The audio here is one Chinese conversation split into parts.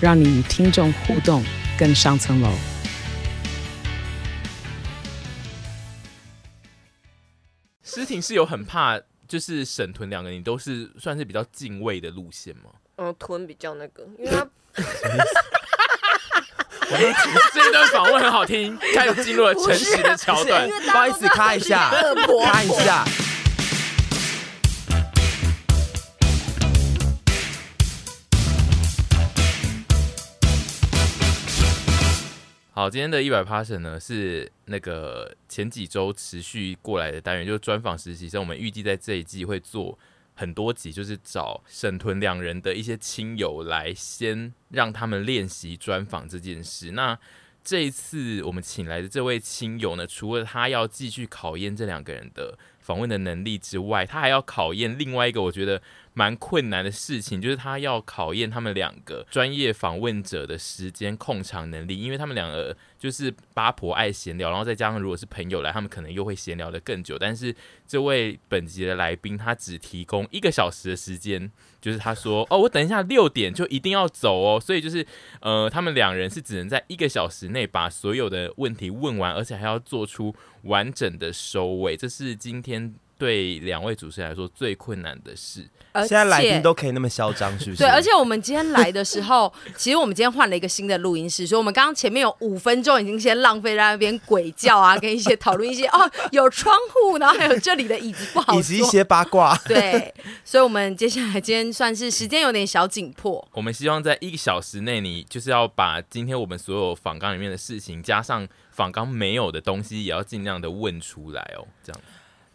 让你与听众互动更上层楼。诗婷是有很怕。就是沈屯两个，你都是算是比较敬畏的路线吗？嗯，屯比较那个，因为他。这一段访问很好听，开始进入了诚实的桥段。不好意思，卡一下，卡一下。好，今天的一百 Passion 呢是那个前几周持续过来的单元，就是专访实习生。我们预计在这一季会做很多集，就是找沈屯两人的一些亲友来，先让他们练习专访这件事。那这一次我们请来的这位亲友呢，除了他要继续考验这两个人的访问的能力之外，他还要考验另外一个我觉得蛮困难的事情，就是他要考验他们两个专业访问者的时间控场能力，因为他们两个就是八婆爱闲聊，然后再加上如果是朋友来，他们可能又会闲聊得更久。但是这位本集的来宾，他只提供一个小时的时间，就是他说哦，我等一下六点就一定要走哦，所以就是呃，他们两人是只能在一个小时内把所有的问题问完，而且还要做出完整的收尾。这是今天对两位主持人来说最困难的事。现在来宾都可以那么嚣张，是不是？对，而且我们今天来的时候，其实我们今天换了一个新的录音室，所以我们刚刚前面有五分钟已经先浪费在那边鬼叫啊，跟一些讨论一些哦，有窗户，然后还有这里的椅子不好，以及一些八卦。对，所以我们接下来今天算是时间有点小紧迫。我们希望在一个小时内，你就是要把今天我们所有访纲里面的事情，加上访纲没有的东西，也要尽量的问出来哦，这样。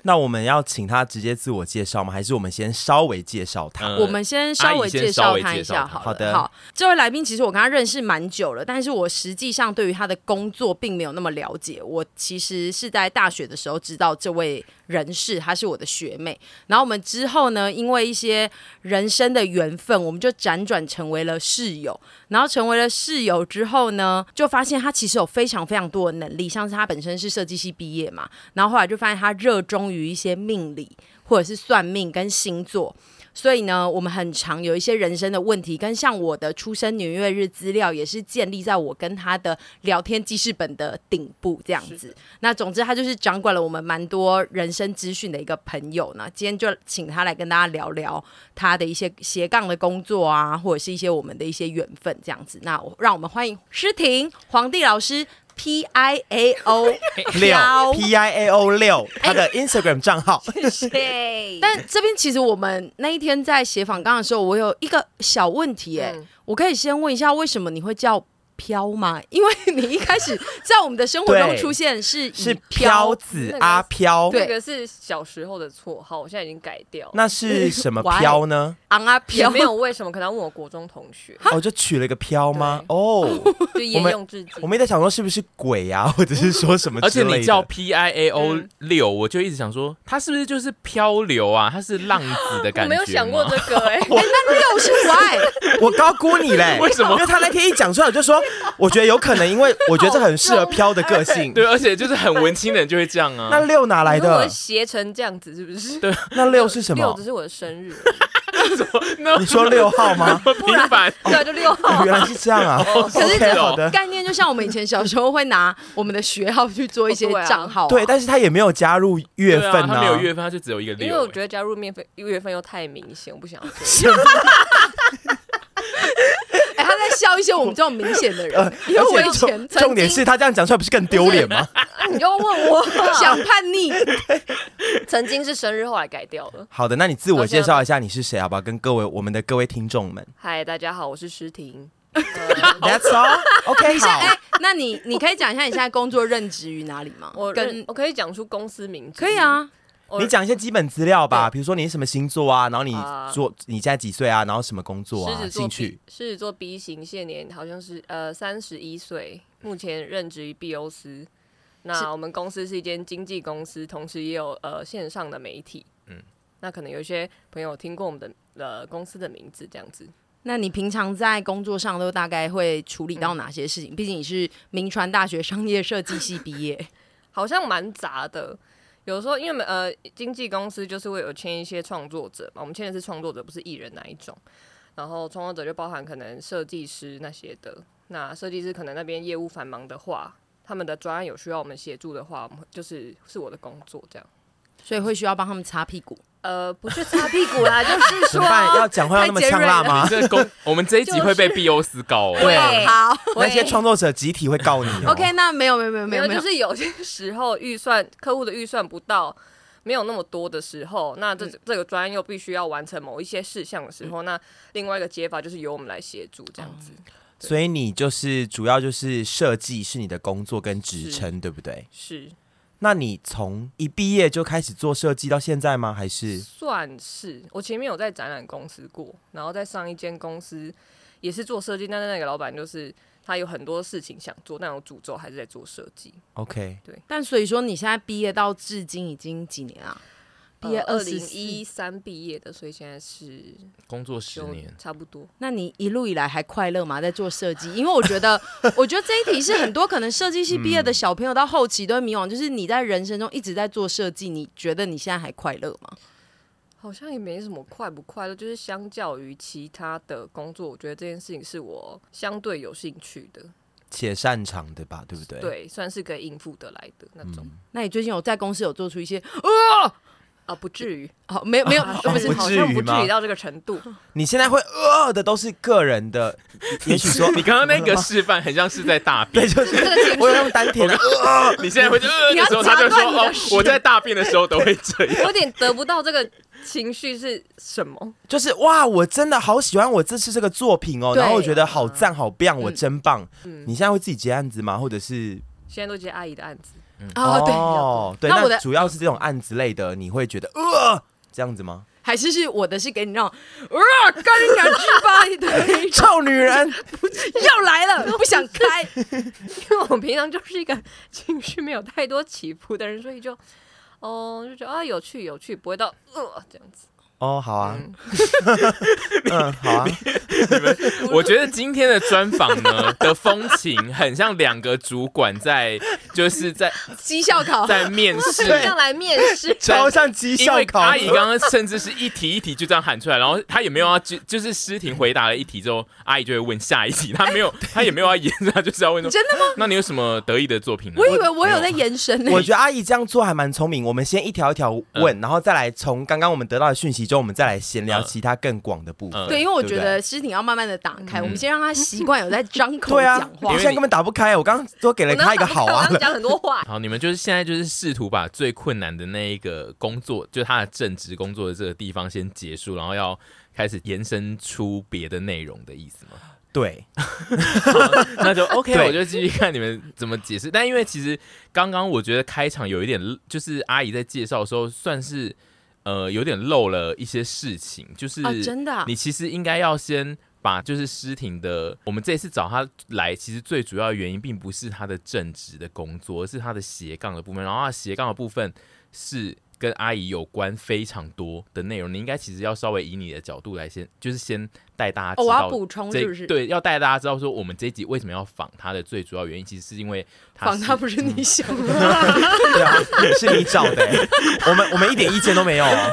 那我们要请他直接自我介绍吗？还是我们先稍微介绍他？嗯、我们先稍微介绍他一下好，好的。好，这位来宾其实我跟他认识蛮久了，但是我实际上对于他的工作并没有那么了解。我其实是在大学的时候知道这位人士，她是我的学妹。然后我们之后呢，因为一些人生的缘分，我们就辗转成为了室友。然后成为了室友之后呢，就发现她其实有非常非常多的能力，像是她本身是设计系毕业嘛，然后后来就发现她热衷于一些命理或者是算命跟星座。所以呢，我们很常有一些人生的问题，跟像我的出生年月日资料，也是建立在我跟他的聊天记事本的顶部这样子。那总之，他就是掌管了我们蛮多人生资讯的一个朋友呢。今天就请他来跟大家聊聊他的一些斜杠的工作啊，或者是一些我们的一些缘分这样子。那让我们欢迎诗婷黄帝老师。P I A O 六 P I A O 六，他的 Instagram 账号。对，但这边其实我们那一天在写访纲的时候，我有一个小问题，哎，我可以先问一下，为什么你会叫？飘吗？因为你一开始在我们的生活中出现是 是飘子阿飘，这个是小时候的绰号，我现在已经改掉。那是什么飘呢？昂阿飘，没有为什么？可能要问我国中同学。哦，就取了个飘吗？哦，就沿用至今。我们也在想说是不是鬼啊，或者是说什么？而且你叫 P I A O 六，我就一直想说他是不是就是漂流啊？他是浪子的感觉。我没有想过这个哎，那六是 why？我高估你嘞？为什么？因为他那天一讲出来，我就说。我觉得有可能，因为我觉得这很适合飘的个性。对，而且就是很文青的人就会这样啊。那六哪来的？斜成这样子是不是？对，那六是什么？六只是我的生日。你说六号吗？平凡。对，就六号。原来是这样啊。可是这个概念就像我们以前小时候会拿我们的学号去做一些账号。对，但是他也没有加入月份啊。他没有月份，他就只有一个六。因为我觉得加入面份月份又太明显，我不想做。笑一些我们这种明显的人，因为我以前重点是他这样讲出来不是更丢脸吗？你又问我想叛逆，曾经是生日，后来改掉了。好的，那你自我介绍一下你是谁，好不好？跟各位我们的各位听众们。嗨，大家好，我是诗婷。That's all. OK，好。哎，那你你可以讲一下你现在工作任职于哪里吗？我跟我可以讲出公司名字，可以啊。你讲一些基本资料吧，比如说你是什么星座啊，然后你做、呃、你现在几岁啊，然后什么工作啊，兴趣。狮子座 B 型，现年好像是呃三十一岁，目前任职于 B O 司。那我们公司是一间经纪公司，同时也有呃线上的媒体。嗯，那可能有些朋友听过我们的呃公司的名字这样子。那你平常在工作上都大概会处理到哪些事情？毕、嗯、竟你是名传大学商业设计系毕业，好像蛮杂的。有时候因为呃经纪公司就是会有签一些创作者嘛，我们签的是创作者，不是艺人哪一种。然后创作者就包含可能设计师那些的。那设计师可能那边业务繁忙的话，他们的专案有需要我们协助的话，我们就是是我的工作这样。所以会需要帮他们擦屁股。呃，不是擦屁股啦，就是说要讲话要那么呛辣吗？这公我们这一集会被 B O 斯告哦。对，好，那些创作者集体会告你。OK，那没有没有没有没有，就是有些时候预算客户的预算不到，没有那么多的时候，那这这个专案又必须要完成某一些事项的时候，那另外一个解法就是由我们来协助这样子。所以你就是主要就是设计是你的工作跟职称，对不对？是。那你从一毕业就开始做设计到现在吗？还是算是我前面有在展览公司过，然后在上一间公司也是做设计，但是那个老板就是他有很多事情想做，但我诅咒还是在做设计。OK，对。但所以说你现在毕业到至今已经几年啊？毕业二零一三毕业的，所以现在是工作十年，差不多。那你一路以来还快乐吗？在做设计？因为我觉得，我觉得这一题是很多可能设计系毕业的小朋友到后期都会迷惘，就是你在人生中一直在做设计，你觉得你现在还快乐吗？好像也没什么快不快乐，就是相较于其他的工作，我觉得这件事情是我相对有兴趣的，且擅长的吧，对不对？对，算是可以应付得来的那种。嗯、那你最近有在公司有做出一些啊？啊，不至于，好，没有没有，不是，好像不至于到这个程度。你现在会呃的都是个人的，也许说你刚刚那个示范很像是在大便，对，就是我有用丹田你现在会呃的时候，他就说哦，我在大便的时候都会这样，有点得不到这个情绪是什么？就是哇，我真的好喜欢我这次这个作品哦，然后我觉得好赞好棒，我真棒。你现在会自己接案子吗？或者是现在都接阿姨的案子？哦，对，那我的主要是这种案子类的，你会觉得呃这样子吗？还是是我的是给你那种呃干你两句吧，对，臭女人。要来了，不想开，因为我平常就是一个情绪没有太多起伏的人，所以就哦就觉得啊有趣有趣，不会到呃这样子。哦，好啊，嗯，好啊。你们，我觉得今天的专访呢的风情很像两个主管在，就是在绩效考，在面试，像来面试，超像绩效考。阿姨刚刚甚至是一题一题就这样喊出来，然后她也没有要就就是诗婷回答了一题之后，阿姨就会问下一题，她没有，他也没有要延伸，他就是要问说真的吗？那你有什么得意的作品呢？我以为我有在延伸呢。我觉得阿姨这样做还蛮聪明。我们先一条一条问，然后再来从刚刚我们得到的讯息。就我们再来闲聊其他更广的部分。对，因为我觉得诗婷要慢慢的打开，我们先让他习惯有在张口讲话。我现在根本打不开，我刚刚都给了他一个好啊，讲很多话。好，你们就是现在就是试图把最困难的那一个工作，就是他的正职工作的这个地方先结束，然后要开始延伸出别的内容的意思吗？对，那就 OK，我就继续看你们怎么解释。但因为其实刚刚我觉得开场有一点，就是阿姨在介绍的时候算是。呃，有点漏了一些事情，就是真的，你其实应该要先把就是诗婷的，我们这次找他来，其实最主要的原因并不是他的正职的工作，而是他的斜杠的部分。然后他斜杠的部分是跟阿姨有关非常多的内容，你应该其实要稍微以你的角度来先，就是先。带大家知道，我要补充是不是？对，要带大家知道说，我们这一集为什么要仿他的最主要原因，其实是因为仿他不是你想的，对啊，是你找的，我们我们一点意见都没有啊。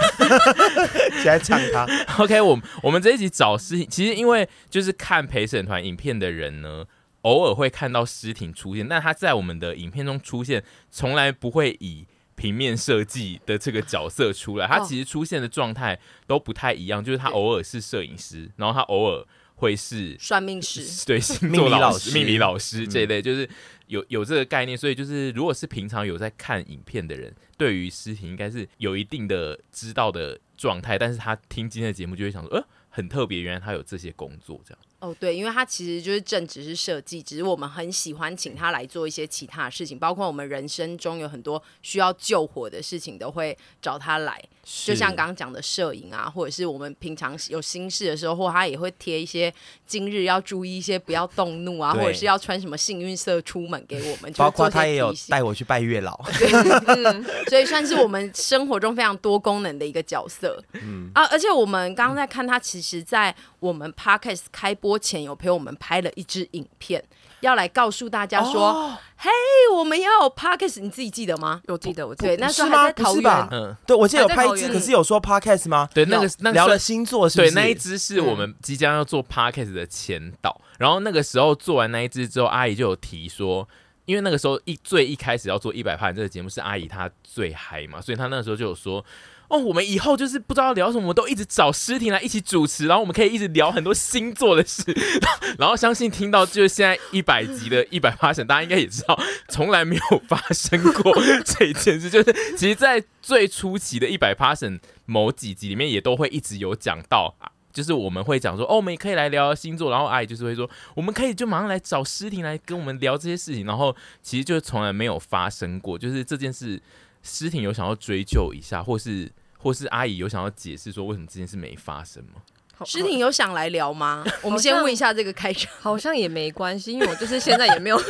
现在唱他，OK，我们我们这一集找诗婷，其实因为就是看陪审团影片的人呢，偶尔会看到尸体出现，但他在我们的影片中出现，从来不会以。平面设计的这个角色出来，他其实出现的状态都不太一样，就是他偶尔是摄影师，然后他偶尔会是算命师，对，星座老师、命理老师这一类，就是有有这个概念。所以就是，如果是平常有在看影片的人，对于诗婷应该是有一定的知道的状态，但是他听今天的节目就会想说，呃。很特别，原来他有这些工作这样。哦，对，因为他其实就是正职是设计，只是我们很喜欢请他来做一些其他的事情，包括我们人生中有很多需要救火的事情，都会找他来。就像刚刚讲的摄影啊，或者是我们平常有心事的时候，或他也会贴一些今日要注意一些，不要动怒啊，或者是要穿什么幸运色出门给我们。包括他也有带我去拜月老，嗯，所以算是我们生活中非常多功能的一个角色。嗯啊，而且我们刚刚在看他，其实，在我们 Podcast 开播前有陪我们拍了一支影片，要来告诉大家说：“哦、嘿，我们要有 Podcast，你自己记得吗？”我记得，我记得。对，那时候还在桃园。嗯，对，我记得有拍一支，可是有说 Podcast 吗？对，那个那聊了星座是不是，对，那一支是我们即将要做 Podcast 的前导。然后那个时候做完那一支之后，阿姨就有提说，因为那个时候一最一开始要做一百趴这个节目是阿姨她最嗨嘛，所以她那个时候就有说。哦，我们以后就是不知道聊什么，我们都一直找诗婷来一起主持，然后我们可以一直聊很多星座的事。然后相信听到就是现在一百集的一百八神，大家应该也知道，从来没有发生过这件事。就是其实，在最初期的一百八神某几集里面，也都会一直有讲到啊，就是我们会讲说，哦，我们也可以来聊星座。然后阿姨就是会说，我们可以就马上来找诗婷来跟我们聊这些事情。然后其实就从来没有发生过，就是这件事，诗婷有想要追究一下，或是。或是阿姨有想要解释说为什么这件事没发生吗？诗婷有想来聊吗？我们先问一下这个开场，好像也没关系，因为我就是现在也没有。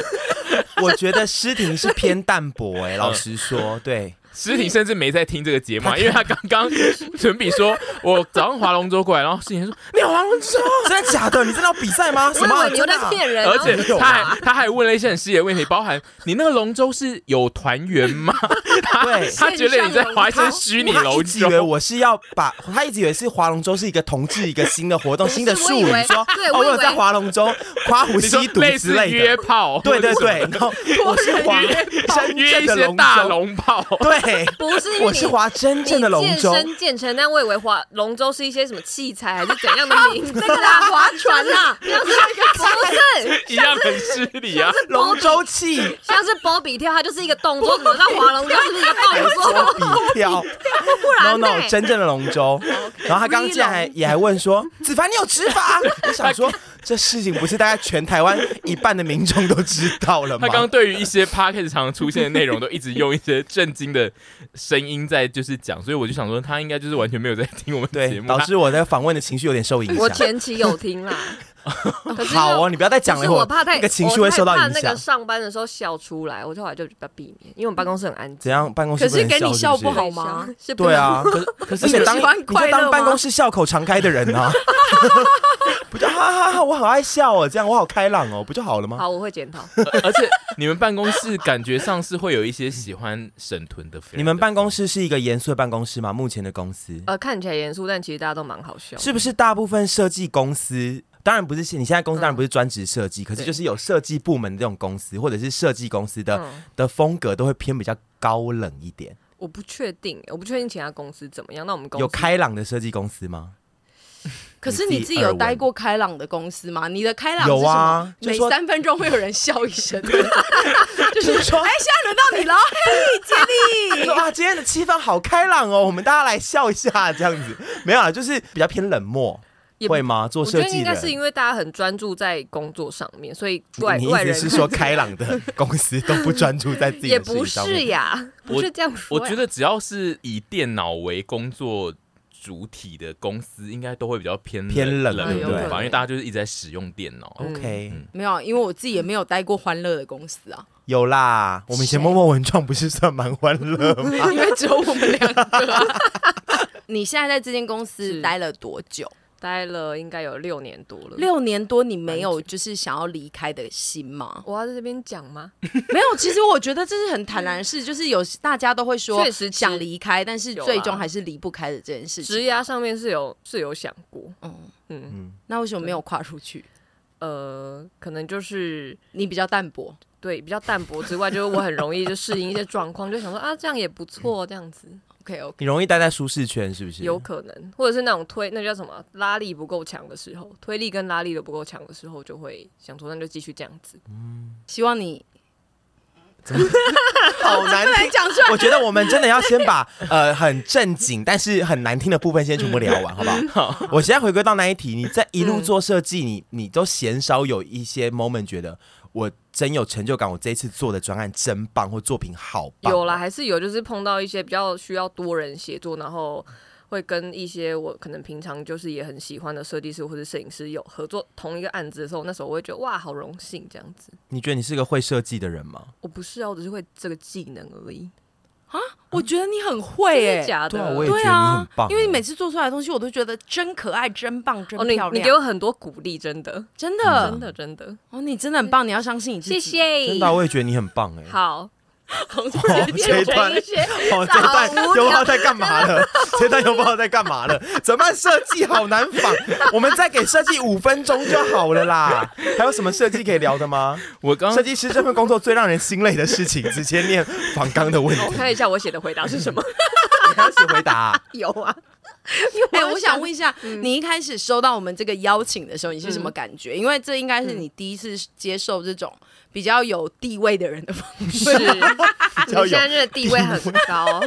我觉得诗婷是偏淡薄哎、欸，老实说，对。诗婷甚至没在听这个节目，因为他刚刚准备说：“我早上划龙舟过来。”然后诗婷说：“你划龙舟？真的假的？你真的要比赛吗？什么？你又在骗人？而且他还他还问了一些很细的问题，包含你那个龙舟是有团员吗？对，他觉得你在划一些虚拟龙舟，以为我是要把他一直以为是划龙舟是一个同志一个新的活动，新的术语，说我有在划龙舟，夸胡吸毒之类的约炮，对对对，然后 我是划真约一些大龙炮，对。”不是，我是划真正的龙舟。健身健成，但我以为划龙舟是一些什么器材还是怎样的名字？那个啦，划船呐，不是不是，一样很失礼啊。龙舟器，像是波比跳，它就是一个动作，怎么那划龙舟是不是一个动作？波比跳，不然呢？真正的龙舟。然后他刚刚竟然还也还问说：“子凡，你有执法？”我想说。这事情不是大家全台湾一半的民众都知道了吗？他刚刚对于一些 podcast 常常出现的内容，都一直用一些震惊的声音在就是讲，所以我就想说，他应该就是完全没有在听我们的节目，导致我在访问的情绪有点受影响。我前期有听啦，好哦，你不要再讲了，我怕太那个情绪会受到影响。那个上班的时候笑出来，我就后来就比较避免，因为我们办公室很安静。怎样？办公室可是给你笑不好吗？对啊，可是而且当你就当办公室笑口常开的人啊？不就哈哈哈！我好爱笑哦，这样我好开朗哦，不就好了吗？好，我会检讨。而且你们办公室感觉上是会有一些喜欢沈屯的。你们办公室是一个严肃的办公室吗？目前的公司？呃，看起来严肃，但其实大家都蛮好笑。是不是大部分设计公司？当然不是，你现在公司当然不是专职设计，可是就是有设计部门的这种公司，或者是设计公司的的风格都会偏比较高冷一点。我不确定，我不确定其他公司怎么样。那我们公司有开朗的设计公司吗？可是你自己有待过开朗的公司吗？你的开朗有啊，每三分钟会有人笑一声，就是说，哎，现在轮到你了，嘿，杰利，说啊，今天的气氛好开朗哦，我们大家来笑一下，这样子没有啊，就是比较偏冷漠，会吗？做设计的，我觉得应该是因为大家很专注在工作上面，所以外外人是说 开朗的 公司都不专注在自己的也不是呀，不是这样说。我觉得只要是以电脑为工作。主体的公司应该都会比较偏偏冷，对吧？因为大家就是一直在使用电脑。OK，没有，因为我自己也没有待过欢乐的公司啊。有啦，我们以前默默文创不是算蛮欢乐吗？因为只有我们两个。你现在在这间公司待了多久？待了应该有六年多了，六年多你没有就是想要离开的心吗？我要在这边讲吗？没有，其实我觉得这是很坦然的事，就是有大家都会说确实想离开，但是最终还是离不开的这件事情。职涯上面是有是有想过，嗯嗯嗯，那为什么没有跨出去？呃，可能就是你比较淡薄，对，比较淡薄之外，就是我很容易就适应一些状况，就想说啊，这样也不错，这样子。OK OK，你容易待在舒适圈，是不是？有可能，或者是那种推，那叫什么拉力不够强的时候，推力跟拉力都不够强的时候，就会想说那就继续这样子。嗯，希望你 好难听，讲出来。我觉得我们真的要先把呃很正经但是很难听的部分先全部聊完，好不好？好。我现在回归到那一题，你在一路做设计，你你都鲜少有一些 moment 觉得我真有成就感，我这一次做的专案真棒，或作品好棒。有啦，还是有，就是碰到一些比较需要多人协作，然后。会跟一些我可能平常就是也很喜欢的设计师或者摄影师有合作同一个案子的时候，那时候我会觉得哇，好荣幸这样子。你觉得你是个会设计的人吗？我不是啊，我只是会这个技能而已。啊，我觉得你很会哎、欸，假的，对啊，我也觉得你很棒、欸，因为你每次做出来的东西，我都觉得真可爱、真棒、真漂亮。哦、你，你给我很多鼓励，真的，真的，嗯、真的，真的。哦，你真的很棒，你要相信你自己。谢谢。真的，我也觉得你很棒哎、欸。好。哦，这一段，哦，这段又不知道在干嘛了，这段又不知道在干嘛了，怎么？设计好难仿，我们再给设计五分钟就好了啦。还有什么设计可以聊的吗？我刚设计师这份工作最让人心累的事情，直接念访纲的问题。我看一下我写的回答是什么？你还要写回答、啊？有啊。哎、欸，我想问一下、嗯，你一开始收到我们这个邀请的时候，你是什么感觉？嗯、因为这应该是你第一次接受这种比较有地位的人的方式，你现在这个地位很高，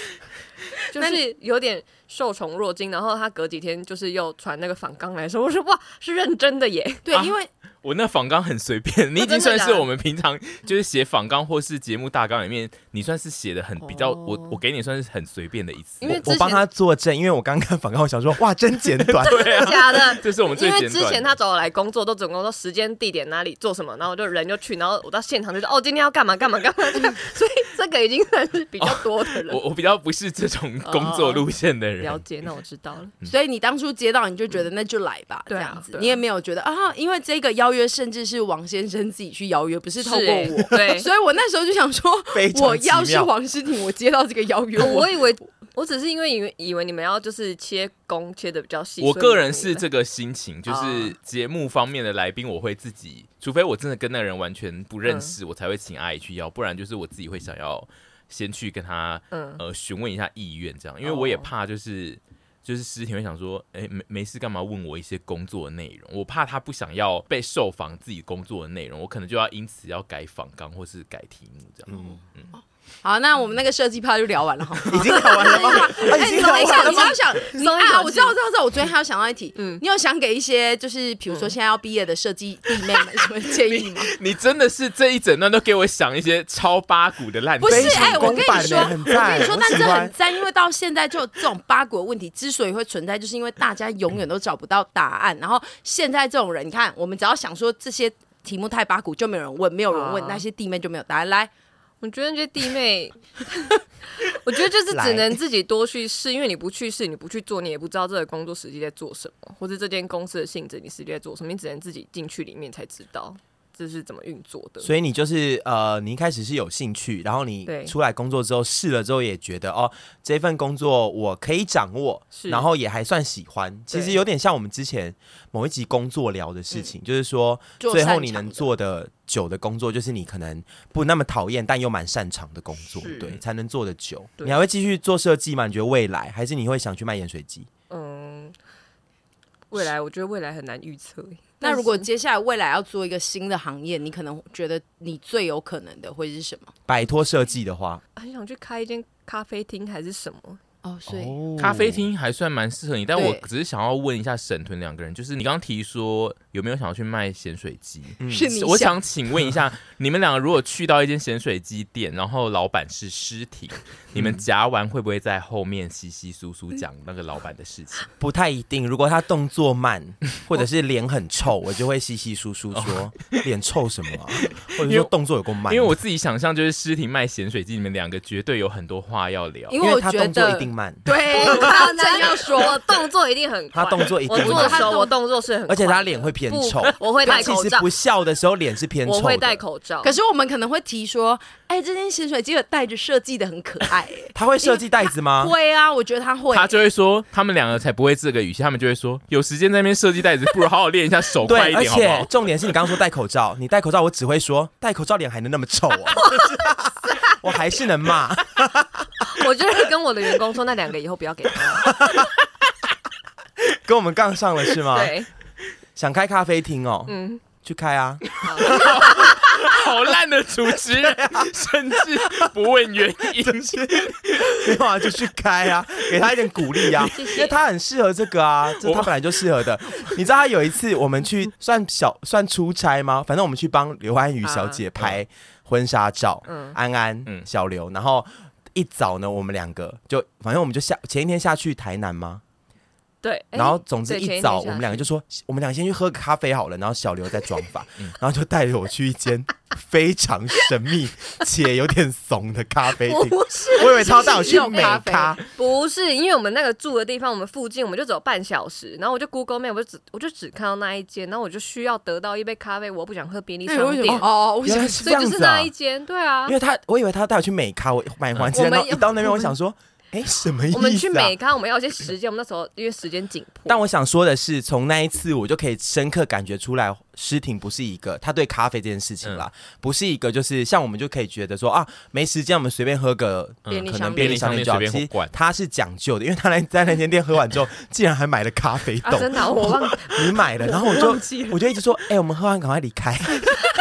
就是有点受宠若惊。然后他隔几天就是又传那个反纲来说，我说哇，是认真的耶。对，因为。我那仿纲很随便，你已经算是我们平常就是写访纲或是节目大纲里面，你算是写的很比较，我我给你算是很随便的一次。因为我帮他作证，因为我刚看访纲，我想说哇，真简短，对啊，假的，这是我们最简短。因为之前他找我来工作，都总共说时间、地点、哪里做什么，然后我就人就去，然后我到现场就说哦，今天要干嘛干嘛干嘛，所以这个已经算是比较多的人。我我比较不是这种工作路线的人。了解，那我知道了。所以你当初接到你就觉得那就来吧，这样子，你也没有觉得啊，因为这个邀约甚至是。王先生自己去邀约，不是透过我。对，所以我那时候就想说，我要是黄诗婷，我接到这个邀约，我以为我只是因为以为以为你们要就是切工切的比较细。我个人是这个心情，就是节目方面的来宾，我会自己，除非我真的跟那个人完全不认识，嗯、我才会请阿姨去邀，不然就是我自己会想要先去跟他、嗯、呃询问一下意愿，这样，因为我也怕就是。就是诗婷会想说，哎、欸，没没事干嘛问我一些工作的内容？我怕他不想要被受访自己工作的内容，我可能就要因此要改访纲或是改题目这样。嗯嗯。好，那我们那个设计趴就聊完了哈，已经聊完了吗？哎，你等一下，你要想，你啊，我知道，我知道，知道。我昨天还有想到一题，嗯，你有想给一些就是比如说现在要毕业的设计弟妹们什么建议吗？你，真的是这一整段都给我想一些超八股的烂，不是？哎、欸，我跟你说，我跟你说，但这很赞，因为到现在就这种八股的问题之所以会存在，就是因为大家永远都找不到答案。然后现在这种人，你看，我们只要想说这些题目太八股，就没有人问，没有人问，那些弟妹就没有答案。来。我觉得这些弟妹，我觉得就是只能自己多去试，因为你不去试，你不去做，你也不知道这个工作实际在做什么，或者这间公司的性质，你实际在做什么，你只能自己进去里面才知道。这是怎么运作的？所以你就是呃，你一开始是有兴趣，然后你出来工作之后试了之后，也觉得哦，这份工作我可以掌握，然后也还算喜欢。其实有点像我们之前某一集工作聊的事情，嗯、就是说最后你能做的久的工作，就是你可能不那么讨厌，但又蛮擅长的工作，对，才能做得久。你还会继续做设计吗？你觉得未来，还是你会想去卖盐水鸡？嗯，未来我觉得未来很难预测。那如果接下来未来要做一个新的行业，你可能觉得你最有可能的会是什么？摆脱设计的话，很想去开一间咖啡厅还是什么？哦，所以咖啡厅还算蛮适合你，但我只是想要问一下沈屯两个人，就是你刚刚提说有没有想要去卖咸水鸡？嗯，是你想，我想请问一下，你们两个如果去到一间咸水鸡店，然后老板是尸体，你们夹完会不会在后面稀稀疏疏讲那个老板的事情？不太一定，如果他动作慢，或者是脸很臭，我就会稀稀疏疏说脸臭什么啊？或者说动作有够慢？因为我自己想象就是尸体卖咸水鸡，你们两个绝对有很多话要聊，因为他动作一定慢，对。他真要说，我动作一定很快。他动作一定，我做的时候我动作是很快，而且他脸会偏丑。我会戴口罩。其实不笑的时候脸是偏丑。我会戴口罩。可是我们可能会提说，哎、欸，这件洗水机的袋子设计的很可爱、欸。他会设计袋子吗？会啊，我觉得他会。他就会说，他们两个才不会这个语气，他们就会说，有时间在那边设计袋子，不如好好练一下手快一点好不好？而且重点是你刚刚说戴口罩，你戴口罩，我只会说戴口罩脸还能那么臭啊？我还是能骂。我就是跟我的员工说，那两个以后不要给他。跟我们杠上了是吗？对，想开咖啡厅哦，嗯，去开啊。好烂的主持人，甚至不问原因，没有啊，就去开啊，给他一点鼓励啊，因为他很适合这个啊，这他本来就适合的。你知道他有一次我们去算小算出差吗？反正我们去帮刘安宇小姐拍婚纱照，安安，小刘，然后一早呢，我们两个就反正我们就下前一天下去台南吗？对，然后总之一早我们两个就说，我们俩先去喝个咖啡好了，然后小刘在装法，然后就带着我去一间非常神秘 且有点怂的咖啡厅。不是，我以为他要带我去美咖，不是，因为我们那个住的地方，我们附近我们就只有半小时，然后我就 Google Map，我就只我就只看到那一间，然后我就需要得到一杯咖啡，我不想喝便利商店哦，原来是这样子啊，所以就是那一间，对啊，因为他我以为他要带我去美咖，我买完之后一到那边，我想说。哎，什么意思啊？我们去美康，我们要一些时间。我们那时候因为时间紧迫。但我想说的是，从那一次我就可以深刻感觉出来，诗婷不是一个他对咖啡这件事情啦，不是一个就是像我们就可以觉得说啊，没时间我们随便喝个可能便利商店就好。其实他是讲究的，因为他来在那间店喝完之后，竟然还买了咖啡豆。真的，我忘 你买了，然后我就我就一直说，哎，我们喝完赶快离开。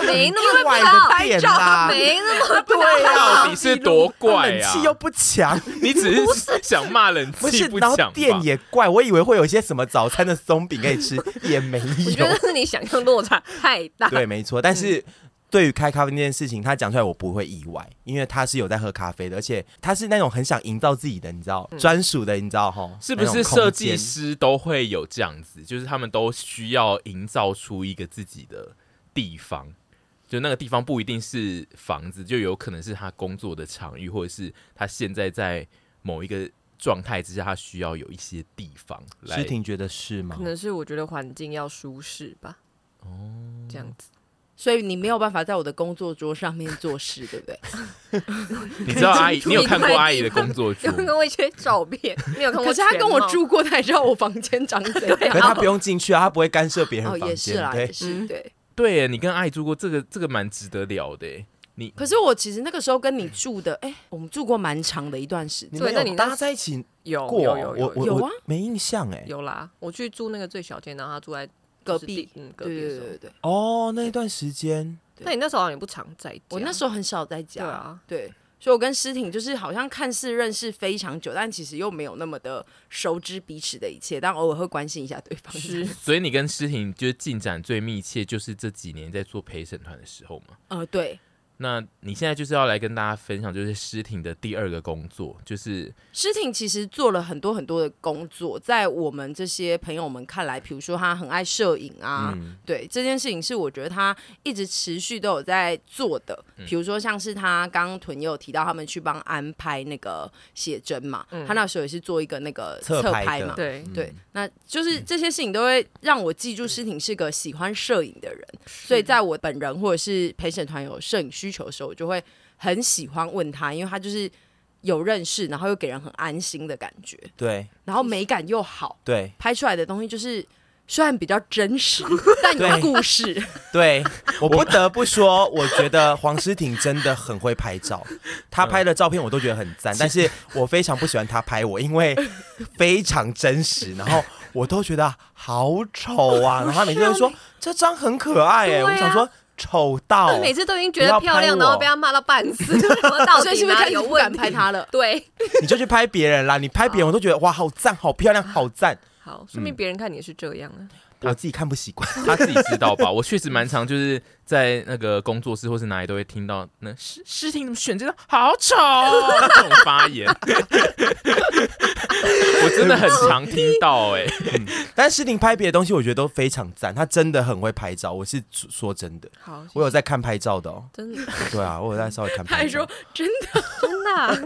没那么怪的店啦，没那么对啊，到底是多怪啊？冷气又不强，你只是想骂冷气不强。店也怪，我以为会有一些什么早餐的松饼可以吃，也没有。我觉得是你想象落差太大。对，没错。但是对于开咖啡那件事情，他讲出来我不会意外，因为他是有在喝咖啡的，而且他是那种很想营造自己的，你知道，专属的，你知道哈？是不是设计师都会有这样子？就是他们都需要营造出一个自己的地方。就那个地方不一定是房子，就有可能是他工作的场域，或者是他现在在某一个状态之下，他需要有一些地方。诗婷觉得是吗？可能是我觉得环境要舒适吧。哦，这样子，所以你没有办法在我的工作桌上面做事，对不对？你知道阿姨，你有看过阿姨的工作桌？有看过一些照片，没有看过。可是他跟我住过，他也知道我房间长怎 样。可是他不用进去啊，他不会干涉别人房间。哦，也是啦，也是对。对，你跟阿姨住过，这个这个蛮值得聊的。你可是我其实那个时候跟你住的，哎，我们住过蛮长的一段时间。对，那你搭在一起有有有有有啊？没印象哎。有啦，我去住那个最小间，然后他住在隔壁，嗯，隔壁。对对对哦，那一段时间，那你那时候好像也不常在家。我那时候很少在家。对啊，对。所以，我跟诗婷就是好像看似认识非常久，但其实又没有那么的熟知彼此的一切，但偶尔会关心一下对方。是，所以你跟诗婷就是进展最密切，就是这几年在做陪审团的时候嘛？呃，对。那你现在就是要来跟大家分享，就是诗婷的第二个工作，就是诗婷其实做了很多很多的工作，在我们这些朋友们看来，比如说他很爱摄影啊，嗯、对这件事情是我觉得他一直持续都有在做的。比如说像是他刚刚屯也有提到，他们去帮安拍那个写真嘛，嗯、他那时候也是做一个那个侧拍嘛，对。对，那就是这些事情都会让我记住诗婷是个喜欢摄影的人，所以在我本人或者是陪审团有摄影需求的时候，我就会很喜欢问他，因为他就是有认识，然后又给人很安心的感觉，对，然后美感又好，对，拍出来的东西就是虽然比较真实，但有故事。对，我不得不说，我觉得黄诗婷真的很会拍照，她拍的照片我都觉得很赞，但是我非常不喜欢她拍我，因为非常真实，然后我都觉得好丑啊，然后他每次都说 这张很可爱哎，我想说。丑到，每次都已经觉得漂亮，然后被他骂到半死，所以是不是开始不敢拍他了？对，你就去拍别人啦，你拍别人我都觉得哇，好赞，好漂亮，好赞。好，说明别人看你也是这样啊。我自己看不习惯，他自己知道吧？我确实蛮常就是在那个工作室或是哪里都会听到那诗诗婷选这个好丑 这种发言，我真的很常听到哎、欸嗯。但是诗婷拍别的东西，我觉得都非常赞，她真的很会拍照。我是说真的，好，我有在看拍照的哦、喔，真的。对啊，我有在稍微看拍照。他还说真的 真的、啊，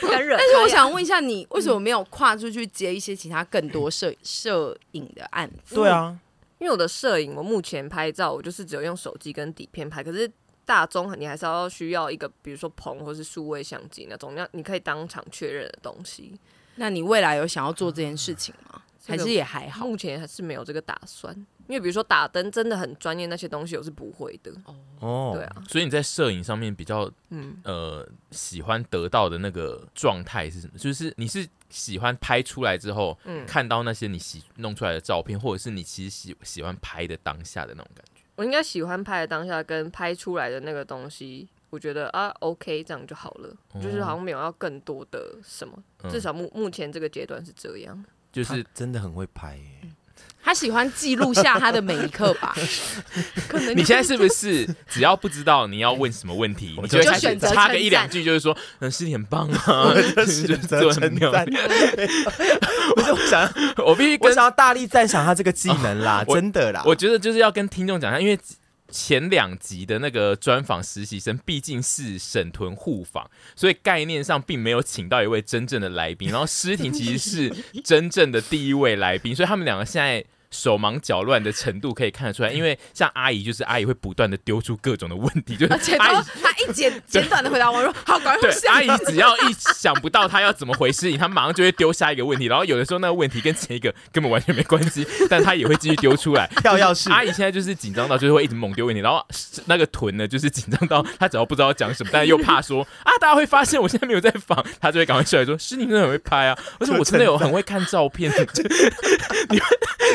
不敢惹。但是我想问一下你，为什么没有跨出去接一些其他更多摄摄影的案子？对啊。因为我的摄影，我目前拍照，我就是只有用手机跟底片拍。可是大中你还是要需要一个，比如说棚或是数位相机那种，要你可以当场确认的东西。那你未来有想要做这件事情吗？还是也还好？目前还是没有这个打算。因为比如说打灯真的很专业，那些东西我是不会的。哦，对啊。所以你在摄影上面比较，嗯呃，喜欢得到的那个状态是什么？就是你是。喜欢拍出来之后，嗯，看到那些你喜弄出来的照片，或者是你其实喜喜欢拍的当下的那种感觉。我应该喜欢拍的当下跟拍出来的那个东西，我觉得啊 OK 这样就好了，嗯、就是好像没有要更多的什么，嗯、至少目目前这个阶段是这样。就是真的很会拍耶。嗯他喜欢记录下他的每一刻吧？可能你现在是不是只要不知道你要问什么问题，你就选择插个一两句，就是说嗯，是很棒啊，选择称赞。不是我想，我必须我想要大力赞赏他这个技能啦，真的啦。我觉得就是要跟听众讲一下，因为。前两集的那个专访实习生毕竟是沈屯互访，所以概念上并没有请到一位真正的来宾。然后诗婷其实是真正的第一位来宾，所以他们两个现在。手忙脚乱的程度可以看得出来，因为像阿姨，就是阿姨会不断的丢出各种的问题，就是阿姨她一简简短的回答我说好，赶快下，阿姨只要一想不到她要怎么回事情，她马上就会丢下一个问题，然后有的时候那个问题跟前一个根本完全没关系，但她也会继续丢出来。跳钥匙，阿姨现在就是紧张到就是会一直猛丢问题，然后那个臀呢就是紧张到她只要不知道要讲什么，但是又怕说啊大家会发现我现在没有在访，她就会赶快出来说是你真的很会拍啊，而且我真的有很会看照片，你们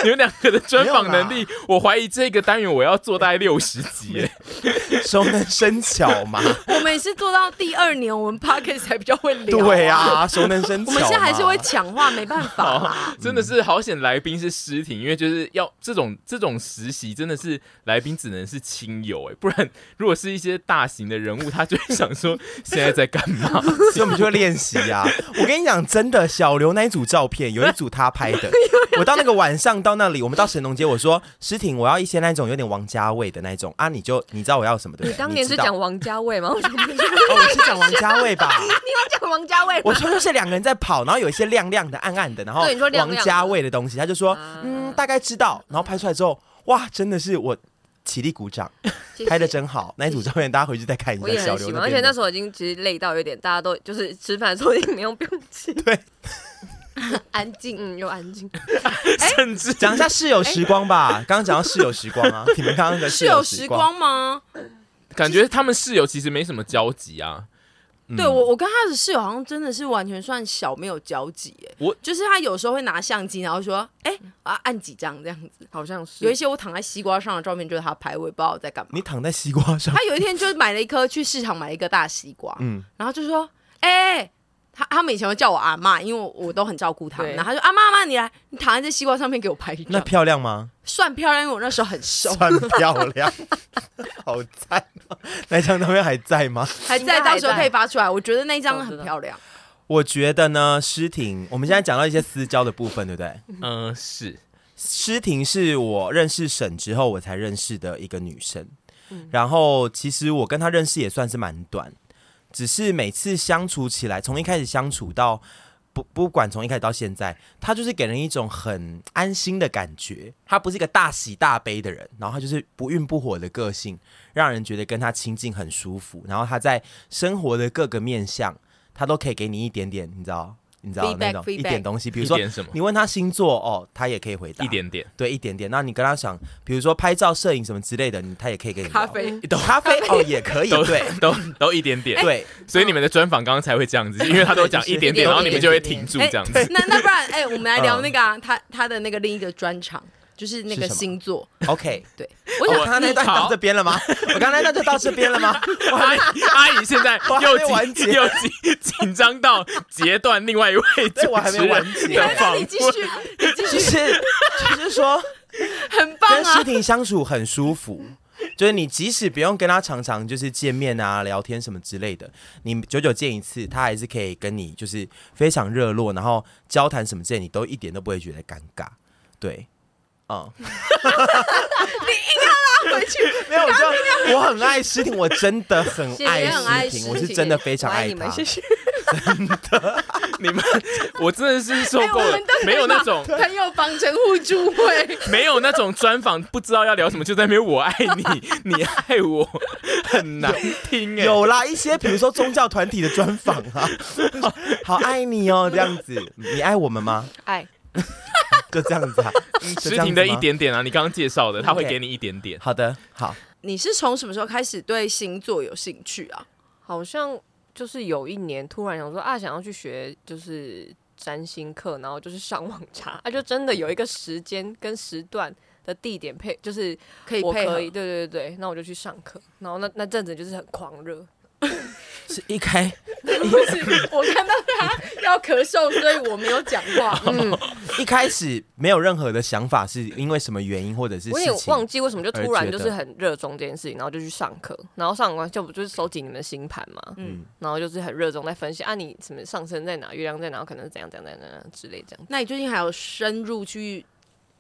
你们两个的 专访。能力，我怀疑这个单元我要做大概 六十集，哎，熟能生巧嘛。我们也是做到第二年，我们 Podcast 才比较会聊。对啊，熟能生巧。我们现在还是会抢话，没办法。真的是好险，来宾是尸体，因为就是要这种这种实习，真的是来宾只能是亲友，哎，不然如果是一些大型的人物，他就会想说现在在干嘛，所以我们就会练习啊。我跟你讲，真的，小刘那一组照片，有一组他拍的。我到那个晚上到那里，我们到神农街，我说诗婷，我要一些那种有点王家卫的那种啊，你就你知道我要什么对不对？你当年是讲王家卫吗？我说哦，我是讲王家卫吧？你有讲王家卫？我说就是两个人在跑，然后有一些亮亮的、暗暗的，然后王家卫的东西，他就说嗯，大概知道。然后拍出来之后，哇，真的是我起立鼓掌，拍的真好。那一组照片大家回去再看一下。我也很喜欢，而且那时候已经其实累到有点，大家都就是吃饭的时候已经没有表情。对。安静，嗯，又安静。甚至讲一下室友时光吧。刚刚讲到室友时光啊，你们刚刚的室友时光吗？感觉他们室友其实没什么交集啊。对我，我跟他的室友好像真的是完全算小没有交集。哎，我就是他有时候会拿相机，然后说：“哎，啊，按几张这样子。”好像是有一些我躺在西瓜上的照片，就是他拍，我也不知道我在干嘛。你躺在西瓜上？他有一天就买了一颗，去市场买了一个大西瓜，嗯，然后就说：“哎。”他他们以前会叫我阿妈，因为我，我都很照顾他们。对然后他说：“阿妈阿妈，你来，你躺在这西瓜上面给我拍一张。”那漂亮吗？算漂亮，因为我那时候很瘦。算漂亮，好赞！那张照片还在吗？还在，到时候可以发出来。我觉得那张很漂亮。我觉得呢，诗婷，我们现在讲到一些私交的部分，对不对？嗯，是。诗婷是我认识沈之后我才认识的一个女生，嗯、然后其实我跟她认识也算是蛮短。只是每次相处起来，从一开始相处到不不管从一开始到现在，他就是给人一种很安心的感觉。他不是一个大喜大悲的人，然后他就是不孕不火的个性，让人觉得跟他亲近很舒服。然后他在生活的各个面相，他都可以给你一点点，你知道。你知道那种一点东西，比如说你问他星座哦，他也可以回答。一点点，对一点点。那你跟他想，比如说拍照、摄影什么之类的，你他也可以给你咖啡，咖啡？哦也可以，对，都都一点点，对。所以你们的专访刚刚才会这样子，因为他都讲一点点，然后你们就会停住这样子。那那不然，哎，我们来聊那个他他的那个另一个专场。就是那个星座，OK，对，我想他那段到这边了吗？我刚才那就到这边了吗？阿阿姨现在又紧又紧紧张到截断另外一位主持人。的访问。你继续，你继续，是就是说 很棒啊，跟诗婷相处很舒服，就是你即使不用跟他常常就是见面啊、聊天什么之类的，你久久见一次，他还是可以跟你就是非常热络，然后交谈什么之类，你都一点都不会觉得尴尬，对。嗯，你硬要拉回去，没有，我就我很爱诗婷，我真的很爱诗婷，我是真的非常爱她，谢谢，真的，你们，我真的是受够了，没有那种朋友绑成互助会，没有那种专访不知道要聊什么就在那边我爱你，你爱我，很难听哎，有啦一些，比如说宗教团体的专访啊，好爱你哦，这样子，你爱我们吗？爱。就这样子啊，诗婷的一点点啊，你刚刚介绍的，他会给你一点点。好的，好。你是从什么时候开始对星座有兴趣啊？好像就是有一年突然想说啊，想要去学就是占星课，然后就是上网查，啊，就真的有一个时间跟时段。的地点配，就是可以配合，对对对对，那我就去上课，然后那那阵子就是很狂热。是一开，不是我看到他要咳嗽，所以我没有讲话。嗯，一开始没有任何的想法，是因为什么原因，或者是我也忘记为什么就突然就是很热衷这件事情，然后就去上课，然后上完就不就是收集你们的星盘嘛，嗯，然后就是很热衷在分析啊，你什么上升在哪，月亮在哪，可能是怎样怎样怎样怎样之类这样。那你最近还有深入去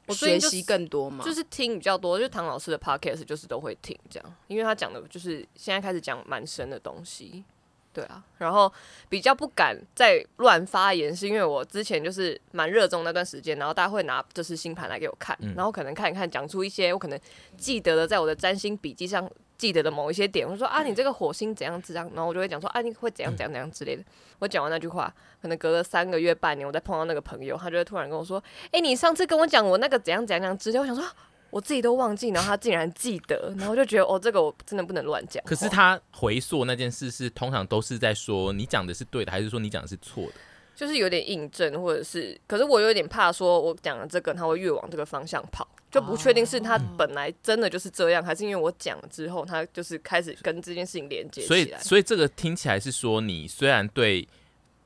学习更多吗？就是听比较多，就是唐老师的 podcast 就是都会听这样，因为他讲的就是现在开始讲蛮深的东西。对啊，然后比较不敢再乱发言，是因为我之前就是蛮热衷那段时间，然后大家会拿就是星盘来给我看，嗯、然后可能看一看，讲出一些我可能记得的，在我的占星笔记上记得的某一些点，我说啊，你这个火星怎样怎样，然后我就会讲说啊，你会怎样怎样怎样之类的。我讲完那句话，可能隔了三个月半年，我再碰到那个朋友，他就会突然跟我说，哎，你上次跟我讲我那个怎样怎样怎样之类，我想说。我自己都忘记，然后他竟然记得，然后就觉得哦，这个我真的不能乱讲。可是他回溯那件事是通常都是在说你讲的是对的，还是说你讲的是错的？就是有点印证，或者是，可是我有点怕说，我讲了这个他会越往这个方向跑，就不确定是他本来真的就是这样，还是因为我讲了之后，他就是开始跟这件事情连接起来。所以，所以这个听起来是说，你虽然对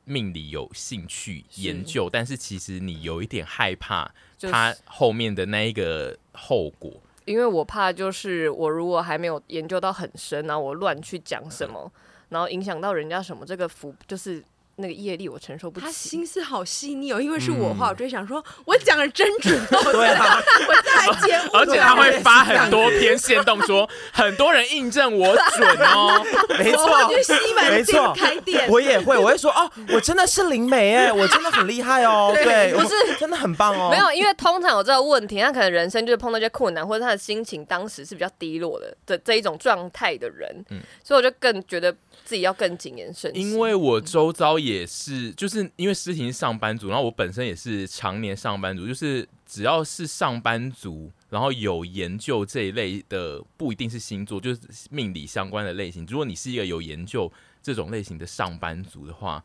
命理有兴趣研究，是但是其实你有一点害怕。他后面的那一个后果，因为我怕就是我如果还没有研究到很深，然后我乱去讲什么，然后影响到人家什么，这个福就是。那个业力我承受不起。他心思好细腻哦，因为是我话，我就想说，我讲的真准。对啊，我在节目，而且他会发很多篇线动，说很多人印证我准哦。没错，去西门町开店，我也会，我会说哦，我真的是灵媒哎，我真的很厉害哦。对，不是真的很棒哦。没有，因为通常有这个问题，他可能人生就是碰到一些困难，或者他的心情当时是比较低落的的这一种状态的人，嗯，所以我就更觉得。自己要更谨言慎行，因为我周遭也是，就是因为诗婷是上班族，然后我本身也是常年上班族，就是只要是上班族，然后有研究这一类的，不一定是星座，就是命理相关的类型。如果你是一个有研究这种类型的上班族的话，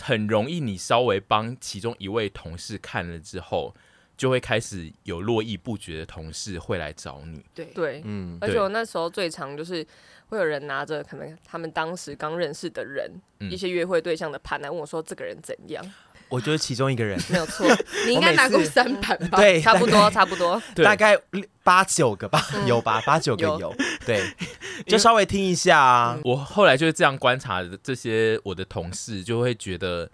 很容易你稍微帮其中一位同事看了之后，就会开始有络绎不绝的同事会来找你。对对，嗯，而且我那时候最常就是。会有人拿着可能他们当时刚认识的人、嗯、一些约会对象的盘来问我说：“这个人怎样？”我就是其中一个人，没有错。你应该拿过三盘吧？对，差不多，差不多，大概八九个吧，有吧？八九个有。对，就稍微听一下啊。我后来就是这样观察的，这些我的同事就会觉得，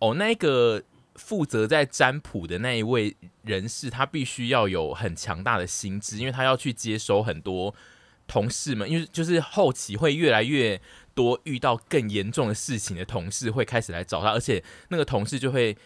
哦，那个负责在占卜的那一位人士，他必须要有很强大的心智，因为他要去接收很多。同事们，因为就是后期会越来越多遇到更严重的事情的同事会开始来找他，而且那个同事就会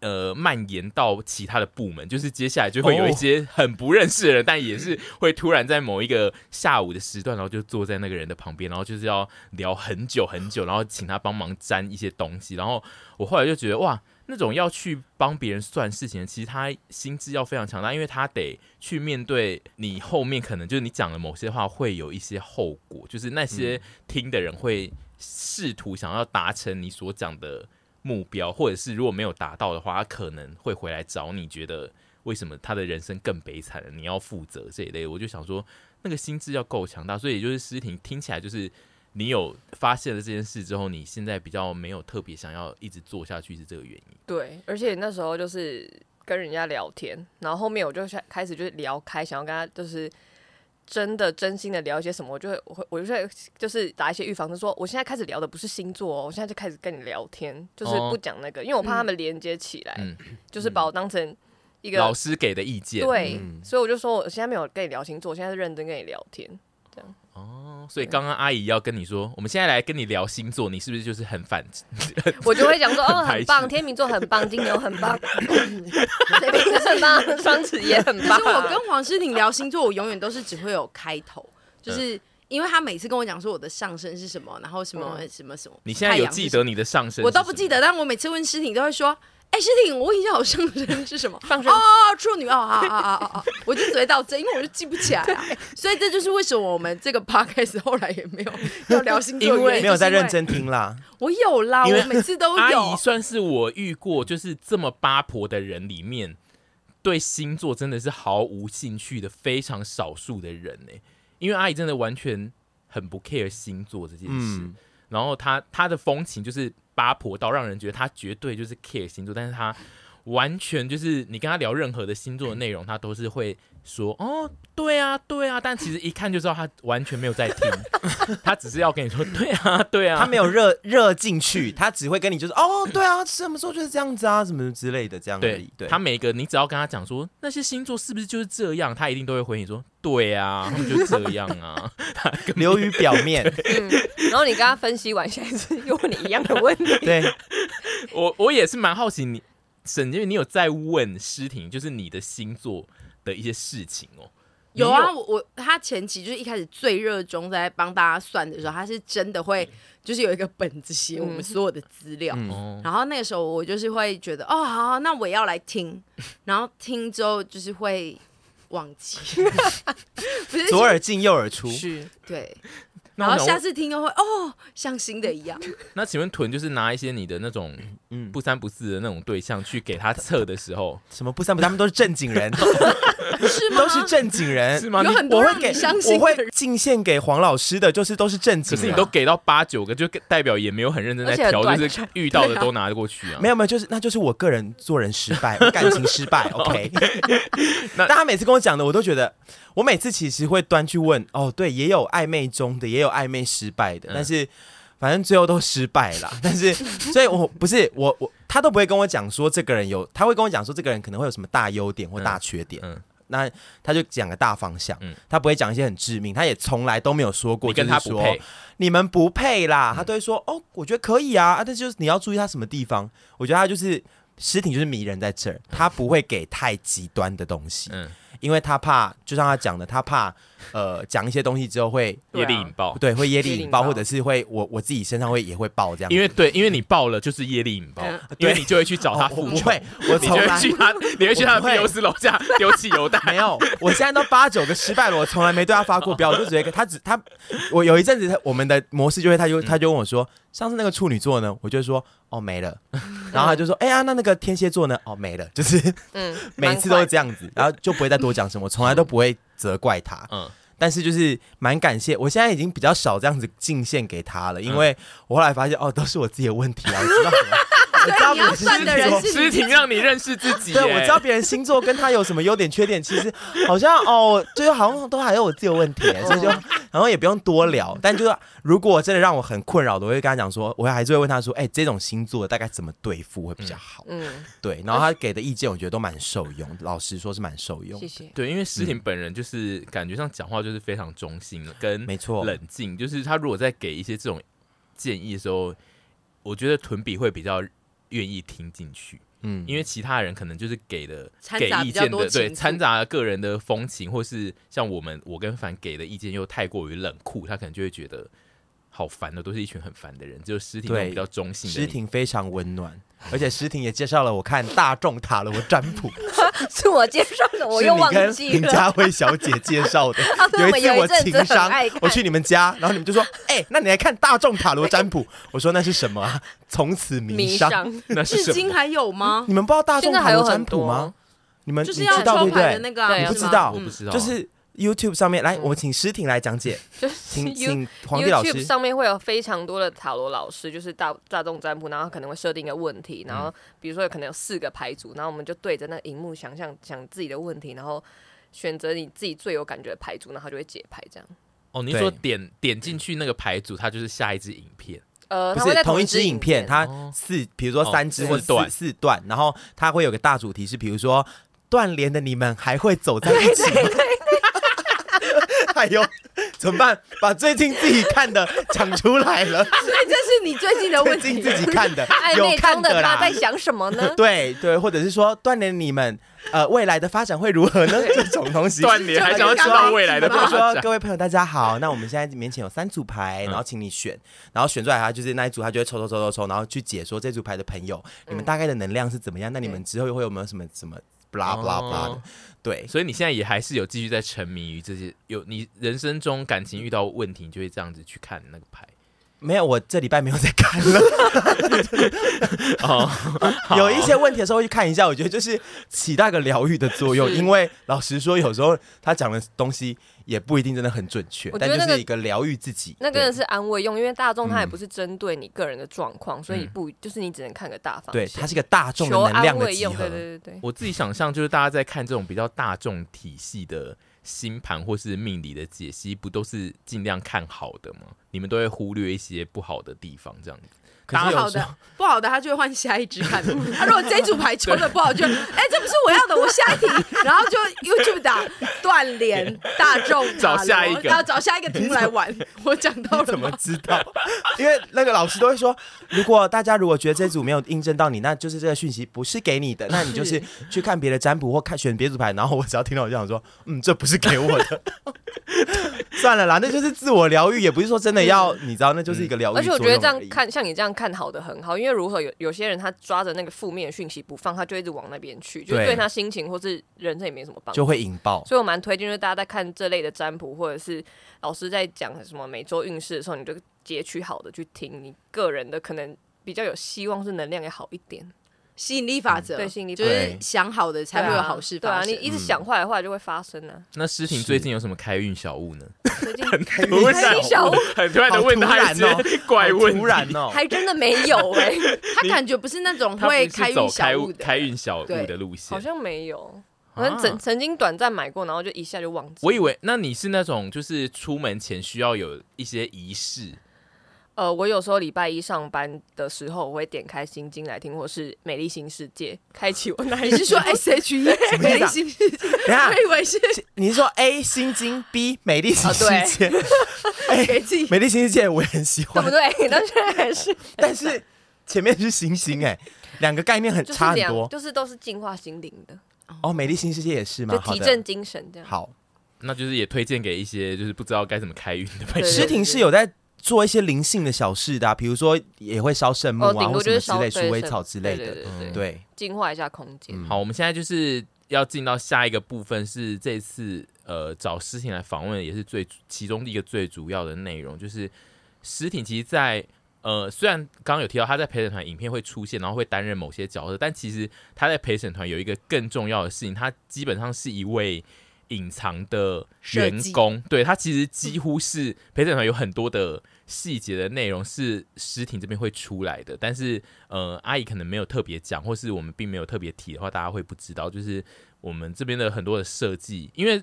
呃蔓延到其他的部门，就是接下来就会有一些很不认识的人，但也是会突然在某一个下午的时段，然后就坐在那个人的旁边，然后就是要聊很久很久，然后请他帮忙占一些东西，然后我后来就觉得哇。那种要去帮别人算事情的，其实他心智要非常强大，因为他得去面对你后面可能就是你讲的某些话会有一些后果，就是那些听的人会试图想要达成你所讲的目标，或者是如果没有达到的话，他可能会回来找你，觉得为什么他的人生更悲惨了，你要负责这一类。我就想说，那个心智要够强大，所以就是诗婷听起来就是。你有发现了这件事之后，你现在比较没有特别想要一直做下去，是这个原因？对，而且那时候就是跟人家聊天，然后后面我就开始就是聊开，想要跟他就是真的真心的聊一些什么，我就会我我就会就是打一些预防针，说我现在开始聊的不是星座哦，我现在就开始跟你聊天，就是不讲那个，哦、因为我怕他们连接起来，嗯、就是把我当成一个老师给的意见。对，嗯、所以我就说我现在没有跟你聊星座，我现在是认真跟你聊天。哦，所以刚刚阿姨要跟你说，我们现在来跟你聊星座，你是不是就是很反？我就会讲说，哦，很棒，天秤座很棒，金牛很棒，水瓶座很棒，双子也很棒。其实我跟黄诗婷聊星座，我永远都是只会有开头，就是因为他每次跟我讲说我的上升是什么，然后什么什么什么。你现在有记得你的上升？我都不记得，但我每次问诗婷都会说。哎，诗婷，我问一下，我上升是什么？哦，处女哦，啊啊啊啊啊！我就只会到这，因为我就记不起来啊。所以这就是为什么我们这个 podcast 后来也没有 要聊星座，因为没有在认真听啦。我有啦，我每次都有。阿姨算是我遇过就是这么八婆的人里面对星座真的是毫无兴趣的非常少数的人呢，因为阿姨真的完全很不 care 星座这件事，嗯、然后她她的风情就是八婆到让人觉得他绝对就是 care 星座，但是他。完全就是你跟他聊任何的星座的内容，他都是会说哦，对啊，对啊，但其实一看就知道他完全没有在听，他只是要跟你说对啊，对啊，他没有热热进去，他只会跟你就是哦，对啊，什么时候就是这样子啊，什么之类的这样而已。对，对他每个你只要跟他讲说那些星座是不是就是这样，他一定都会回你说对啊，就这样啊，流于表面。嗯，然后你跟他分析完，下一次又问你一样的问题。对，我我也是蛮好奇你。沈杰，你有在问诗婷，就是你的星座的一些事情哦？有啊，我我他前期就是一开始最热衷在帮大家算的时候，他是真的会就是有一个本子写我们所有的资料，嗯、然后那个时候我就是会觉得哦，好，好，那我也要来听，然后听之后就是会忘记，不是左耳进右耳出，是对。然后下次听又会哦，像新的一样。那请问屯就是拿一些你的那种不三不四的那种对象去给他测的时候，什么不三不四，他们都是正经人，是吗？都是正经人，是吗？有很多人给我会进献给黄老师的，就是都是正经。可是你都给到八九个，就代表也没有很认真在调，就是遇到的都拿得过去啊。没有没有，就是那就是我个人做人失败，感情失败。OK，那但他每次跟我讲的，我都觉得。我每次其实会端去问哦，对，也有暧昧中的，也有暧昧失败的，嗯、但是反正最后都失败了。但是，所以我不是我我他都不会跟我讲说这个人有，他会跟我讲说这个人可能会有什么大优点或大缺点。嗯，嗯那他就讲个大方向，嗯、他不会讲一些很致命，他也从来都没有说过，你跟他不配，你们不配啦。嗯、他都会说哦，我觉得可以啊，啊，但就是你要注意他什么地方。我觉得他就是尸体就是迷人在这儿，他不会给太极端的东西。嗯。因为他怕，就像他讲的，他怕，呃，讲一些东西之后会业力引爆，对，会业力引爆，或者是会我我自己身上会也会爆这样。因为对，因为你爆了就是业力引爆，因为你就会去找他复仇。不会，我从来去他，你会去他的庇佑斯楼下丢汽油弹。没有，我现在都八九个失败了，我从来没对他发过飙，我就直接跟他只他，我有一阵子他我们的模式就会，他就他就问我说，上次那个处女座呢，我就说哦没了，然后他就说哎呀那那个天蝎座呢，哦没了，就是嗯，每次都是这样子，然后就不会再多。讲什么，从来都不会责怪他。嗯，但是就是蛮感谢，我现在已经比较少这样子进献给他了，因为我后来发现哦，都是我自己的问题啊。我知道我知道你要算的人是诗婷，让你认识自己。对，我知道别人星座跟他有什么优点缺点，其实好像哦，就是好像都还有我自己的问题，所以就 然后也不用多聊。但就是如果真的让我很困扰的，我会跟他讲说，我还是会问他说，哎，这种星座大概怎么对付会比较好？嗯，对。然后他给的意见，我觉得都蛮受用，老实说是蛮受用。谢谢。对，因为诗婷本人就是感觉上讲话就是非常中性的，跟没错冷静。就是他如果在给一些这种建议的时候，我觉得屯比会比较。愿意听进去，嗯，因为其他人可能就是给的给意见的，对，掺杂个人的风情，或是像我们我跟凡给的意见又太过于冷酷，他可能就会觉得好烦的，都是一群很烦的人。就诗婷比较中性，诗婷非常温暖。而且诗婷也介绍了我看大众塔罗占卜，是我介绍的，我又忘记了。林佳慧小姐介绍的。有一次我情商，我去你们家，然后你们就说：“哎、欸，那你来看大众塔罗占卜。”我说：“那是什么啊？”从此迷上。那是至今还有吗？你们不知道大众塔罗占卜吗？你们就是要抽牌的那个、啊，你不知道？我不知道，就是。YouTube 上面来，我请诗婷来讲解。就是请 请黄帝老师。YouTube 上面会有非常多的塔罗老师，就是大大众占卜，然后可能会设定一个问题，然后比如说有可能有四个牌组，然后我们就对着那个荧幕想象想自己的问题，然后选择你自己最有感觉的牌组，然后就会解牌这样。哦，你说点点进去那个牌组，它就是下一支影片。呃，不是同一支影片，它四，比如说三支或四四段，然后它会有个大主题是，比如说断联的你们还会走在一起吗？哎呦，怎么办？把最近自己看的 讲出来了。所以这是你最近的问题。最近自己看的，有看的啦。他在想什么呢？对对，或者是说锻炼你们呃未来的发展会如何呢？这种东西锻炼还想要知道未来的发展。比如说各位朋友大家好，那我们现在面前有三组牌，然后请你选，然后选出来他就是那一组，他就会抽抽抽抽抽，然后去解说这组牌的朋友，你们大概的能量是怎么样？那你们之后会有没有什么什么？blah blah blah 的，对，所以你现在也还是有继续在沉迷于这些，有你人生中感情遇到问题，你就会这样子去看那个牌。没有，我这礼拜没有在看了。哦，有一些问题的时候会去看一下，我觉得就是起到一个疗愈的作用。因为老实说，有时候他讲的东西也不一定真的很准确，但就是一个疗愈自己。那个人是安慰用，因为大众他也不是针对你个人的状况，所以不就是你只能看个大方向。对，它是一个大众的能量的集合。对对对对，我自己想象就是大家在看这种比较大众体系的。星盘或是命理的解析，不都是尽量看好的吗？你们都会忽略一些不好的地方，这样子。可是好的，不好的他就会换下一支看。他如果这组牌抽的不好，就哎、欸，这不是我要的，我下一题，然后就 YouTube 打断联大众，找下一个，然后找下一个题目来玩。我讲到了，怎么知道？因为那个老师都会说，如果大家如果觉得这组没有印证到你，那就是这个讯息不是给你的，那你就是去看别的占卜或看选别组牌。然后我只要听到我就想说，嗯，这不是给我的。算了啦，那就是自我疗愈，也不是说真的要，你知道，那就是一个疗愈。而且我觉得这样看，像你这样看好的很好，因为如何有有些人他抓着那个负面讯息不放，他就一直往那边去，就对他心情或是人生也没什么帮助，就会引爆。所以我蛮推荐，就是大家在看这类的占卜，或者是老师在讲什么每周运势的时候，你就截取好的去听，你个人的可能比较有希望是能量也好一点。吸引力法则，对，吸引力就是想好的才会有好事发生。对啊，你一直想坏的话，就会发生啊。那诗婷最近有什么开运小物呢？最近开运小物，很突然的问他一些怪问，突然哦，还真的没有 哎。他感觉不是那种会开运小物的开运小物的路线，好像没有。好像曾曾经短暂买过，然后就一下就忘记。我以为那你是那种就是出门前需要有一些仪式。呃，我有时候礼拜一上班的时候，我会点开心经来听，或是《美丽新世界》，开启我那。你是说 S H E？美丽新世界？等下，我以为是你是说 A 心经，B 美丽新世界？哎，美丽新世界我也很喜欢，对不对？但是还是，但是前面是星星，哎，两个概念很差很多，就是都是净化心灵的。哦，美丽新世界也是吗？就提振精神这样。好，那就是也推荐给一些就是不知道该怎么开运的朋友。诗婷是有在。做一些灵性的小事的，比如说也会烧圣木啊，或什么之类、鼠尾草之类的，对，净化一下空间。好，我们现在就是要进到下一个部分，是这次呃找诗婷来访问，也是最其中一个最主要的内容，就是诗婷其实在，在呃虽然刚刚有提到他在陪审团影片会出现，然后会担任某些角色，但其实他在陪审团有一个更重要的事情，他基本上是一位。隐藏的员工，对，他其实几乎是陪审团有很多的细节的内容是诗婷这边会出来的，但是呃，阿姨可能没有特别讲，或是我们并没有特别提的话，大家会不知道。就是我们这边的很多的设计，因为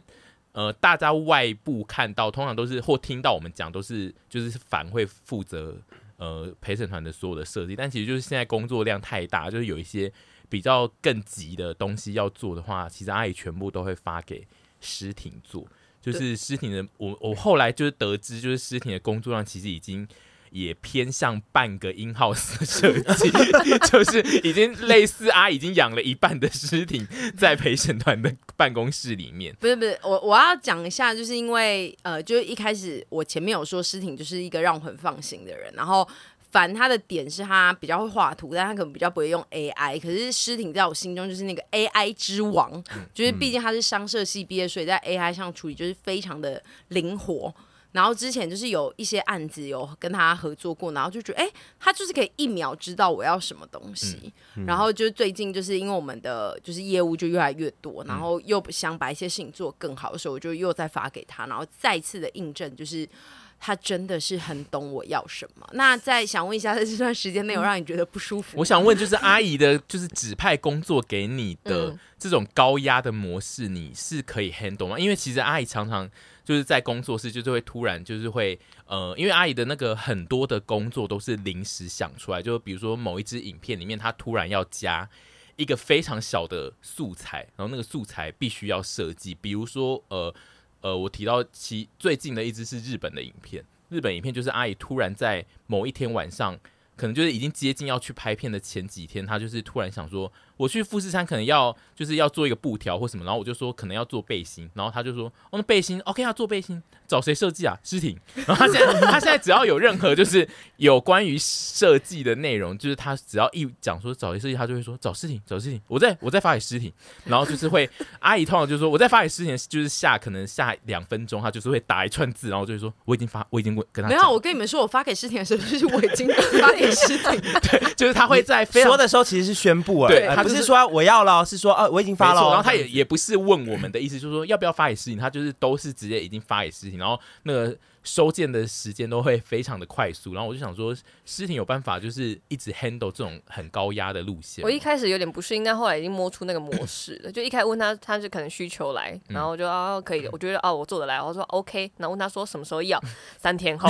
呃，大家外部看到，通常都是或听到我们讲，都是就是反会负责呃陪审团的所有的设计，但其实就是现在工作量太大，就是有一些比较更急的东西要做的话，其实阿姨全部都会发给。诗婷做，就是诗婷的，我我后来就是得知，就是诗婷的工作量其实已经也偏向半个 in house 的设计，就是已经类似啊，已经养了一半的尸体在陪审团的办公室里面。不是不是，我我要讲一下，就是因为呃，就是一开始我前面有说尸体就是一个让我很放心的人，然后。凡他的点是他比较会画图，但他可能比较不会用 AI。可是诗婷在我心中就是那个 AI 之王，嗯、就是毕竟他是商社系毕业，所以在 AI 上处理就是非常的灵活。然后之前就是有一些案子有跟他合作过，然后就觉得哎、欸，他就是可以一秒知道我要什么东西。嗯嗯、然后就是最近就是因为我们的就是业务就越来越多，然后又想把一些事情做更好的时候，我就又再发给他，然后再次的印证就是。他真的是很懂我要什么。那再想问一下，在这段时间内有让你觉得不舒服？我想问，就是阿姨的，就是指派工作给你的这种高压的模式，你是可以 handle 吗？因为其实阿姨常常就是在工作室，就是会突然就是会呃，因为阿姨的那个很多的工作都是临时想出来，就比如说某一支影片里面，她突然要加一个非常小的素材，然后那个素材必须要设计，比如说呃。呃，我提到其最近的一支是日本的影片，日本影片就是阿姨突然在某一天晚上，可能就是已经接近要去拍片的前几天，她就是突然想说，我去富士山可能要就是要做一个布条或什么，然后我就说可能要做背心，然后他就说哦，那背心 OK 要，做背心找谁设计啊？诗婷。然后他现在他现在只要有任何就是有关于设计的内容，就是他只要一讲说找谁设计，他就会说找诗婷，找诗婷，我再我再发给诗婷，然后就是会阿姨通常就是说我再发给诗婷，就是下可能下两分钟，他就是会打一串字，然后就会说我已经发我已经跟他没有，我跟你们说我发给诗婷的时候就是我已经发给诗婷，对，就是他会在说的时候其实是宣布了，对，是说我要了，是说啊我已经发了，然后他也也不是问我们的意思，就是说要不要发给诗婷，他就是都是直接已经发给诗婷，然后那个。收件的时间都会非常的快速，然后我就想说，诗婷有办法就是一直 handle 这种很高压的路线。我一开始有点不适应，但后来已经摸出那个模式了。就一开始问他，他是可能需求来，然后就啊可以，我觉得啊我做得来，我说 OK，然后问他说什么时候要，三天后。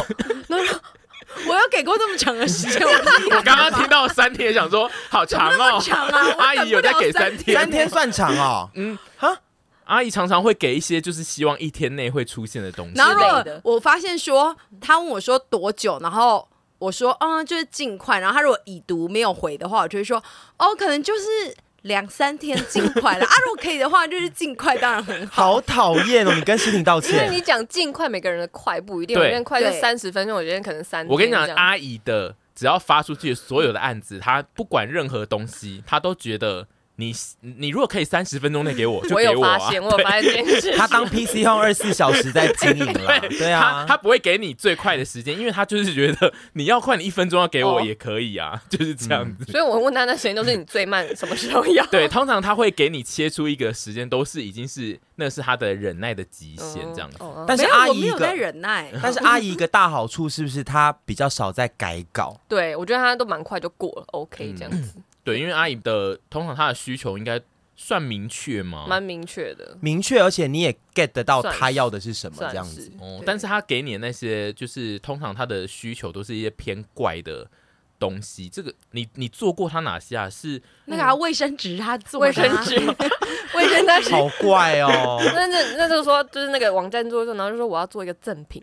那 我有给过这么长的时间，我刚刚听到三天，想说好长哦，长啊，阿姨有在给三天，三天算长哦，嗯，哈。阿姨常常会给一些就是希望一天内会出现的东西。然后我发现说，他问我说多久，然后我说嗯，就是尽快。然后他如果已读没有回的话，我就会说哦，可能就是两三天尽快了。啊，如果可以的话，就是尽快，当然很好。好讨厌哦，你跟诗婷道歉。因为你讲尽快，每个人的快不一定，有人快就三十分钟，有人可能三。我跟你讲，阿姨的只要发出去所有的案子，她不管任何东西，她都觉得。你你如果可以三十分钟内给我，就给我啊！我有发现，我有发现这件事。他当 PC Home 二十四小时在经营了，对，对啊，他他不会给你最快的时间，因为他就是觉得你要快，你一分钟要给我也可以啊，哦、就是这样子。所以我问他，那时间都是你最慢什么时候要？对，通常他会给你切出一个时间，都是已经是那是他的忍耐的极限这样子。嗯、但是阿姨没有在忍耐，但是阿姨一个大好处是不是她比较少在改稿？对，我觉得她都蛮快就过了，OK 这样子。嗯、对，因为阿姨的通常她的需求应该。算明确吗？蛮明确的，明确，而且你也 get 得到她要的是什么这样子。哦，但是他给你的那些，就是通常他的需求都是一些偏怪的东西。这个你你做过他哪些啊？是那个卫生纸，他做卫生纸，卫生纸好怪哦。那那那就是说，就是那个网站做的时候，然后就说我要做一个赠品。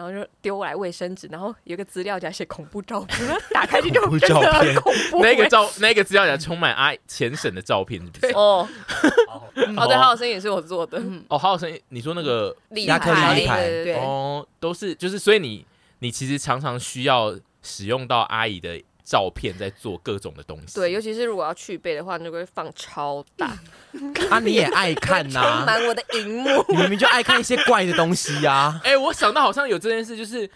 然后就丢来卫生纸，然后有个资料夹写恐怖照片，打开就恐怖照片，那个照那个资料夹充满阿前审的照片，是不是？哦，哦，对，好好声音也是我做的。哦，好好声音，你说那个亚克力立牌，对，哦，都是就是，所以你你其实常常需要使用到阿姨的。照片在做各种的东西，对，尤其是如果要去背的话，你就会放超大。啊，你也爱看呐、啊，满我的荧幕，你明明就爱看一些怪的东西呀、啊。哎、欸，我想到好像有这件事，就是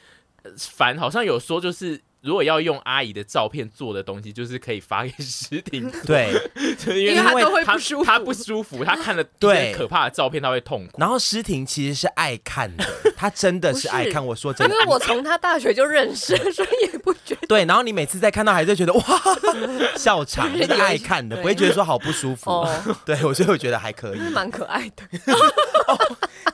凡好像有说，就是。如果要用阿姨的照片做的东西，就是可以发给诗婷。对，因为他都会不舒服，他不舒服，他看了对可怕的照片，他会痛苦。然后诗婷其实是爱看的，他真的是爱看。我说真的，因为我从他大学就认识，所以也不觉得。对，然后你每次再看到，还是觉得哇，笑场，是爱看的，不会觉得说好不舒服。对，我所以我觉得还可以，蛮可爱的，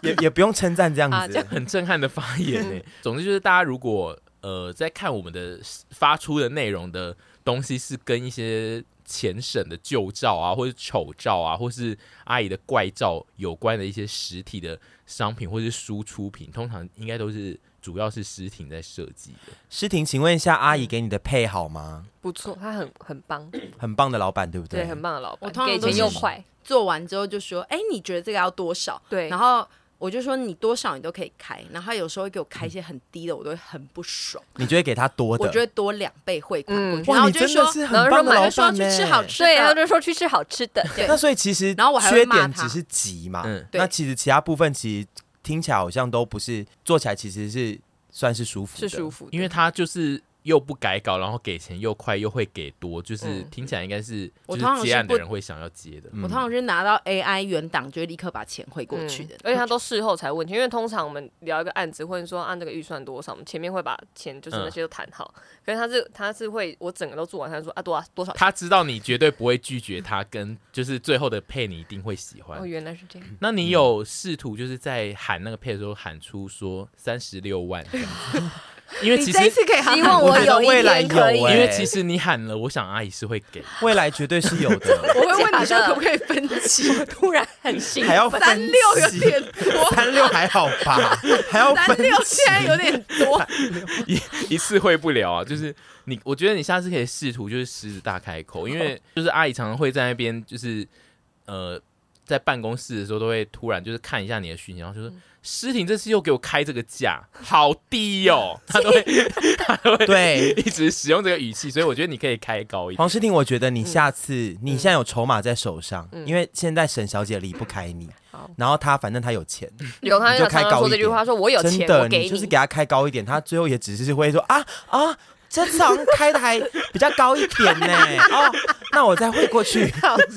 也也不用称赞这样子，很震撼的发言呢。总之就是大家如果。呃，在看我们的发出的内容的东西是跟一些前审的旧照啊，或者丑照啊，或是阿姨的怪照有关的一些实体的商品，或是输出品，通常应该都是主要是诗婷在设计的。诗婷，请问一下，阿姨给你的配好吗？不错，她很很棒，很棒的老板，对不对？对，很棒的老板，我通常给钱又快，做完之后就说，哎，你觉得这个要多少？对，然后。我就说你多少你都可以开，然后他有时候会给我开一些很低的，我都会很不爽。你觉得给他多的？我觉得多两倍汇款过去。然后就说，然后说买就说去吃好吃的，对，然后就说去吃好吃的。对，那所以其实，然后我还缺点只是急嘛。嗯，那其实其他部分其实听起来好像都不是，做起来其实是算是舒服的，是舒服，因为他就是。又不改稿，然后给钱又快，又会给多，就是听起来应该是就是接案的人会想要接的。我通常是拿到 AI 原档，就会立刻把钱汇过去的，而且他都事后才问钱，因为通常我们聊一个案子，或者说按这个预算多少，我们前面会把钱就是那些都谈好。可是他是他是会我整个都做完，他说啊多少多少，他知道你绝对不会拒绝他，跟就是最后的配你一定会喜欢。哦，原来是这样。那你有试图就是在喊那个配的时候喊出说三十六万？因为其实希望我有未来可以，因为其实你喊了，我想阿姨是会给，未来绝对是有的。我会问你说可不可以分期？突然很心，还要三六有点多，三三六还好吧？还要三六现在有点多，一一次会不了啊。就是你，我觉得你下次可以试图就是狮子大开口，因为就是阿姨常常会在那边，就是呃，在办公室的时候都会突然就是看一下你的讯息，然后就说。诗婷这次又给我开这个价，好低哦！他都会，他都会对一直使用这个语气，所以我觉得你可以开高一点。黄诗婷，我觉得你下次、嗯、你现在有筹码在手上、嗯，因为现在沈小姐离不开你，嗯、然后她反正她有钱，有她就开高一点。说这句话，说我有钱，真的，我给你，你就是给她开高一点，她最后也只是会说啊啊。这次好像开的还比较高一点呢，哦，那我再汇过去。他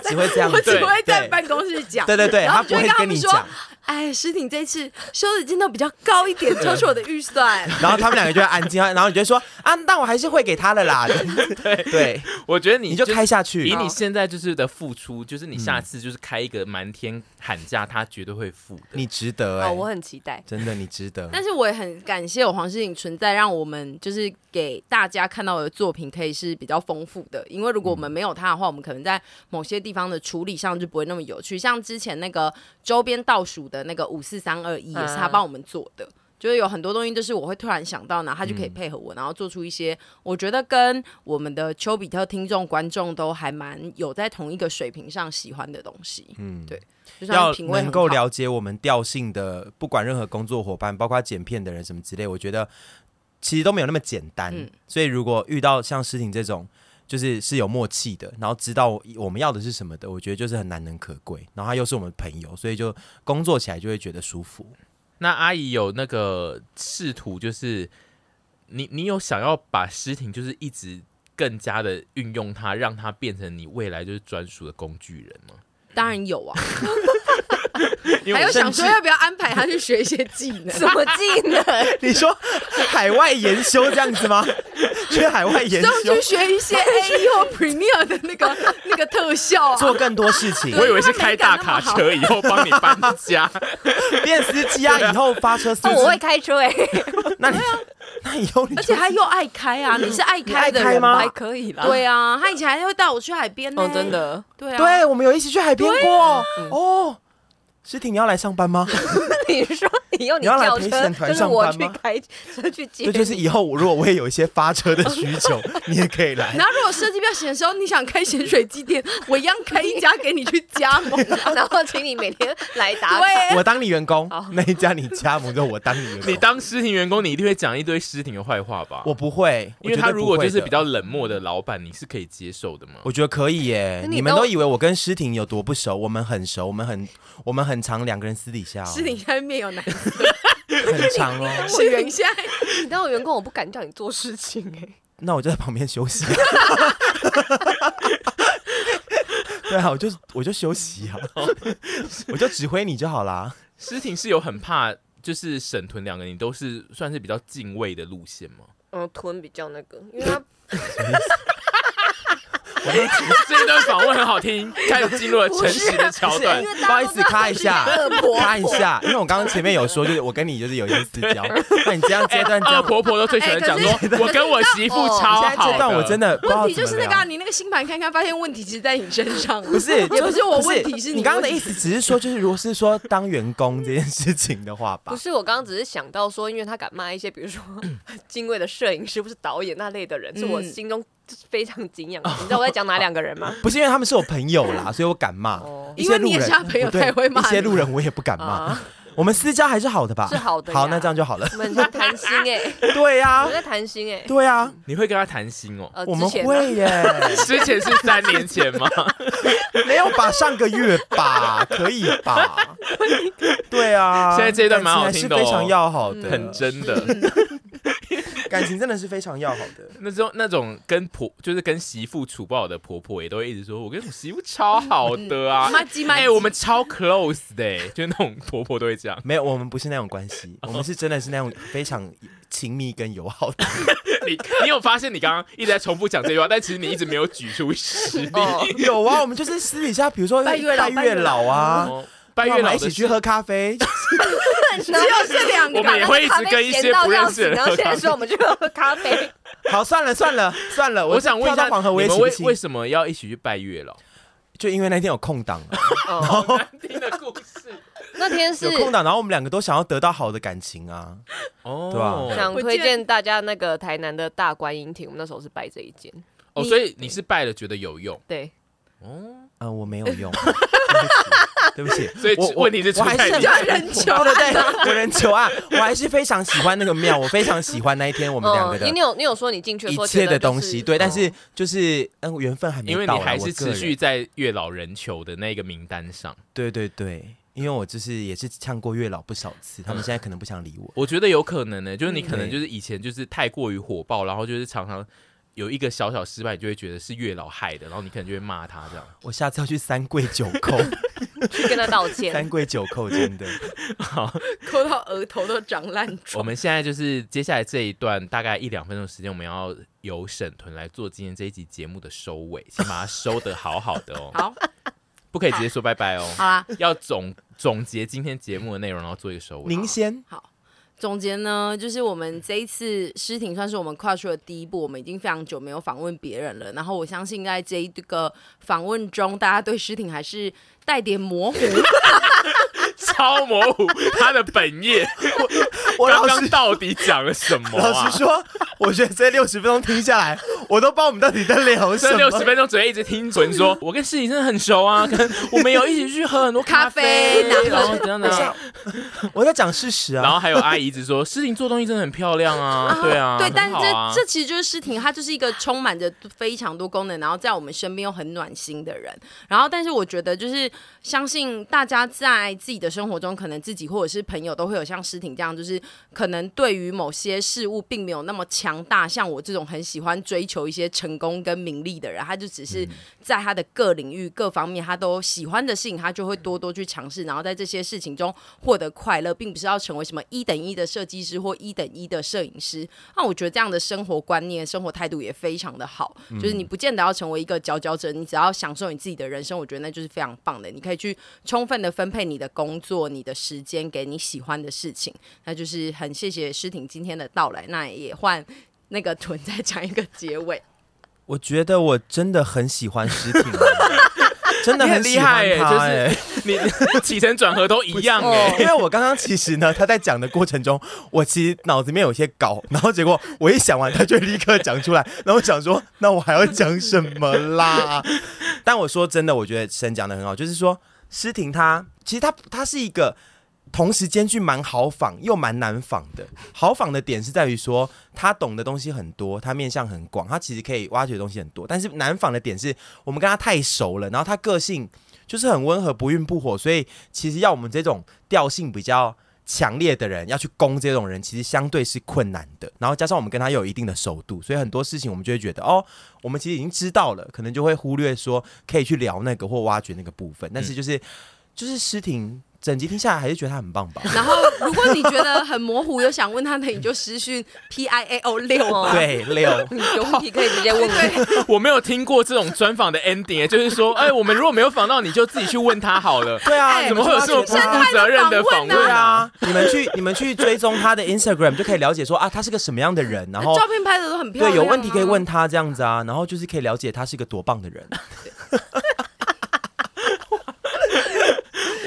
只会这样子，我只会在办公室讲，对对对，他不会跟你讲。哎，诗婷这次收的金额比较高一点，超出我的预算。然后他们两个就会安静，然后你就说啊，但我还是会给他的啦。对对，我觉得你你就开下去，以你现在就是的付出，就是你下次就是开一个瞒天喊价，他绝对会付的。你值得哎，哦，我很期待，真的你值得。但是我也很感谢我黄诗婷存在，让我们就是给大家看到的作品可以是比较丰富的。因为如果我们没有他的话，我们可能在某些地方的处理上就不会那么有趣。像之前那个周边倒数的那个五四三二一，也是他帮我们做的。就是有很多东西，就是我会突然想到，然后他就可以配合我，然后做出一些我觉得跟我们的丘比特听众观众都还蛮有在同一个水平上喜欢的东西。嗯，对。就要能够了解我们调性的，不管任何工作伙伴，包括剪片的人什么之类，我觉得其实都没有那么简单。嗯、所以如果遇到像诗婷这种，就是是有默契的，然后知道我们要的是什么的，我觉得就是很难能可贵。然后他又是我们朋友，所以就工作起来就会觉得舒服。那阿姨有那个试图，就是你你有想要把诗婷，就是一直更加的运用它，让它变成你未来就是专属的工具人吗？当然有啊，还有想说要不要安排他去学一些技能？什么技能？你说海外研修这样子吗？去海外研修，去学一些 AE Premiere 的那个那个特效啊，做更多事情。我以为是开大卡车以后帮你搬家，变司机啊，以后发车司机。哦，我会开车哎，那你那以后你而且他又爱开啊，你是爱开的人吗？还可以啦。对啊，他以前还会带我去海边呢，真的。对啊，对，我们有一起去海边过哦。诗婷，你要来上班吗？你说以后你要来陪审团上班吗？开车去接，这就是以后我如果我也有一些发车的需求，你也可以来。然后如果设计比较闲的时候，你想开咸水鸡店，我一样开一家给你去加盟，然后请你每天来打卡。我当你员工，那一家你加盟之后，我当你员工。你当诗婷员工，你一定会讲一堆诗婷的坏话吧？我不会，因为他如果就是比较冷漠的老板，你是可以接受的吗？我觉得可以耶。你们都以为我跟诗婷有多不熟，我们很熟，我们很我们很常两个人私底。诗婷下面有男生，很长哦。我原先你当我员工，我不敢叫你做事情哎。那我就在旁边休息。对啊，我就我就休息啊，我就指挥你就好啦。诗婷是有很怕，就是沈屯两个你都是算是比较敬畏的路线吗？嗯，屯比较那个，因为他。这一段访问很好听，开始进入了诚实的桥段。不好意思，卡一下，卡一下，因为我刚刚前面有说，就是我跟你就是有一些私交。那你这样阶段，这婆婆都最喜欢讲说，我跟我媳妇超好。这段我真的问题就是那个，你那个星盘看看，发现问题其实在你身上。不是，也不是我问题，是你刚刚的意思，只是说，就是如果是说当员工这件事情的话吧。不是，我刚刚只是想到说，因为他敢骂一些，比如说 敬畏的摄影师，不是导演那类的人，是我心中。非常敬仰，你知道我在讲哪两个人吗？不是因为他们是我朋友啦，所以我敢骂。因为你也是他朋友，才会骂。一些路人我也不敢骂。我们私交还是好的吧？是好的。好，那这样就好了。我们在谈心哎。对呀。我在谈心哎。对呀。你会跟他谈心哦？我们会耶。之前是三年前吗？没有吧？上个月吧？可以吧？对啊。现在这一段蛮好听的，是非常要好的，很真的。感情真的是非常要好的，那种那种跟婆就是跟媳妇处不好的婆婆也都会一直说，我跟我媳妇超好的啊，哎、欸，我们超 close 的、欸，就那种婆婆都会这样。没有，我们不是那种关系，我们是真的是那种非常亲密跟友好的。你你有发现你刚刚一直在重复讲这句话，但其实你一直没有举出实例。哦、有啊，我们就是私底下，比如说拜月老，拜月老啊。拜月老一起去喝咖啡，只有这两个，我们也会一直跟一些不认识的人。然后现在说我们去喝咖啡。好，算了算了算了，我想问一下，黄河为为为什么要一起去拜月老？就因为那天有空档了。好 难听的故事。那天是有空档，然后我们两个都想要得到好的感情啊，哦，对吧？想推荐大家那个台南的大观音亭，我们那时候是拜这一间。哦，所以你是拜了觉得有用？对。哦，呃，我没有 用，对不起，所以问题是出在人求，的对对，人求啊，我还是非常喜欢那个庙，我非常喜欢那一天我们两个的。你有你有说你进去一切的东西，对，但是就是嗯，缘分还没到，因为你还是持续在月老人求的那个名单上。对对对，因为我就是也是唱过月老不少次，他们现在可能不想理我。我觉得有可能呢，就是你可能就是以前就是太过于火爆，然后就是常常。有一个小小失败，你就会觉得是月老害的，然后你可能就会骂他这样。我下次要去三跪九叩，去跟他道歉。三跪九叩，真的 好，抠到额头都长烂。我们现在就是接下来这一段大概一两分钟时间，我们要由沈屯来做今天这一集节目的收尾，先把它收得好好的哦。好，不可以直接说拜拜哦。好啊，要总总结今天节目的内容，然后做一个收尾。您先好。总结呢，就是我们这一次诗婷算是我们跨出的第一步。我们已经非常久没有访问别人了，然后我相信在这一个访问中，大家对诗婷还是带点模糊。超模糊，他的本业。我刚刚到底讲了什么、啊？老实说，我觉得这六十分钟听下来，我都不知道我们到底在聊什么。这六十分钟只会一直听纯说，我跟诗婷真的很熟啊，跟我们有一起去喝很多咖啡，咖啡然后怎样的？我在讲事实啊。然后还有阿姨一直说，诗婷做东西真的很漂亮啊，对啊，对。但是这这其实就是诗婷，她就是一个充满着非常多功能，然后在我们身边又很暖心的人。然后，但是我觉得就是相信大家在自己的生活中，可能自己或者是朋友都会有像诗婷这样，就是可能对于某些事物并没有那么强大，像我这种很喜欢追求一些成功跟名利的人，他就只是在他的各领域各方面他都喜欢的事情，他就会多多去尝试，然后在这些事情中获得快乐，并不是要成为什么一等一的设计师或一等一的摄影师。那我觉得这样的生活观念、生活态度也非常的好，就是你不见得要成为一个佼佼者，你只要享受你自己的人生，我觉得那就是非常棒的。你可以去充分的分配你的工作、你的时间给你喜欢的事情，那就是很谢谢诗婷今天的到来。那也换那个屯再讲一个结尾。我觉得我真的很喜欢诗婷，真的很厉害耶！就是 你起承转合都一样哎。因为我刚刚其实呢，他在讲的过程中，我其实脑子里面有些搞，然后结果我一想完，他就立刻讲出来。然后我想说，那我还要讲什么啦？但我说真的，我觉得神讲的很好，就是说诗婷她其实她她是一个。同时兼具蛮好仿又蛮难仿的。好仿的点是在于说，她懂的东西很多，她面向很广，她其实可以挖掘的东西很多。但是难仿的点是我们跟她太熟了，然后她个性就是很温和，不孕不火，所以其实要我们这种调性比较强烈的人要去攻这种人，其实相对是困难的。然后加上我们跟他有一定的熟度，所以很多事情我们就会觉得，哦，我们其实已经知道了，可能就会忽略说可以去聊那个或挖掘那个部分。但是就是、嗯、就是诗婷。整集听下来还是觉得他很棒吧。然后，如果你觉得很模糊，又想问他的，你就私讯 P I A O 六哦。对，六。有问题可以直接问。对，我没有听过这种专访的 ending，就是说，哎，我们如果没有访到，你就自己去问他好了。对啊，怎么会有这么不负责任的访问啊？你们去，你们去追踪他的 Instagram，就可以了解说啊，他是个什么样的人。然后照片拍的都很漂亮。对，有问题可以问他这样子啊，然后就是可以了解他是一个多棒的人。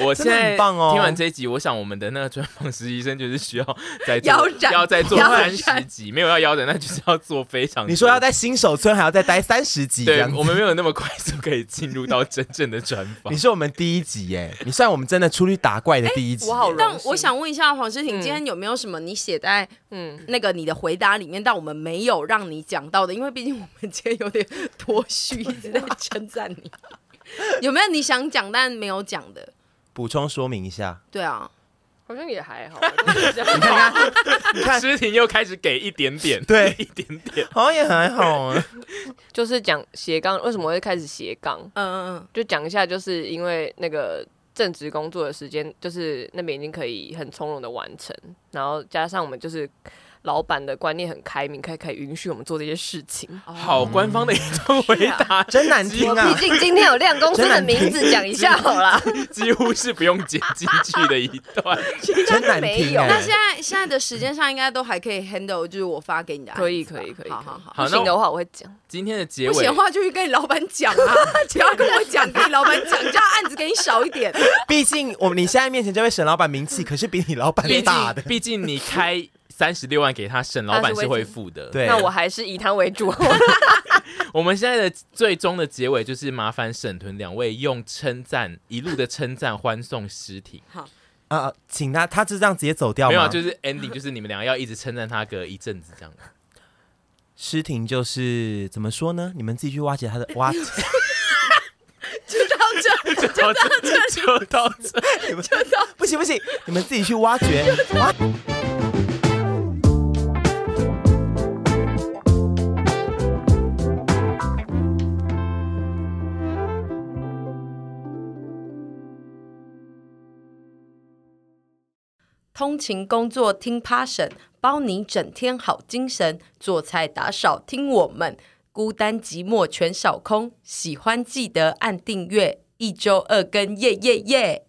我现在棒哦听完这一集，哦、我想我们的那个专访实习生就是需要 再做，要再做三十集，没有要腰斩，那就是要做非常。你说要在新手村还要再待三十集？对，我们没有那么快速可以进入到真正的专访。你是我们第一集耶，你算我们真的出去打怪的第一集。我好，但我想问一下黄诗婷，今天有没有什么你写在嗯那个你的回答里面，但我们没有让你讲到的？因为毕竟我们今天有点脱序，一直在称赞你。有没有你想讲但没有讲的？补充说明一下，对啊，好像也还好。你看看，诗婷又开始给一点点，对，一点点，好像也还好啊。就是讲斜杠，为什么会开始斜杠？嗯嗯嗯，就讲一下，就是因为那个正职工作的时间，就是那边已经可以很从容的完成，然后加上我们就是老板的观念很开明，可以可以允许我们做这些事情。好官方的一段回答，真难听啊！毕竟今天有亮公司的名字讲一下好了，几乎是不用剪进去的一段，真难听啊！那现在现在的时间上应该都还可以 handle，就是我发给你的，可以可以可以，好好好，不行的话我会讲。今天的结尾，不行的话就去跟你老板讲啊，不要跟我讲，跟你老板讲，这样案子给你少一点。毕竟我你现在面前这位沈老板名气可是比你老板大的，毕竟你开。三十六万给他，沈老板是会付的。对，那我还是以他为主。我们现在的最终的结尾就是麻烦沈屯两位用称赞一路的称赞欢送尸体。好啊、呃，请他，他是这样直接走掉吗？没有，就是 ending，就是你们两个要一直称赞他个一阵子这样。诗婷就是怎么说呢？你们自己去挖掘他的挖。就到这，就到这，就到这，就到不行不行，你们自己去挖掘。挖通勤工作听 Passion，包你整天好精神。做菜打扫听我们，孤单寂寞全扫空。喜欢记得按订阅，一周二更，耶耶耶！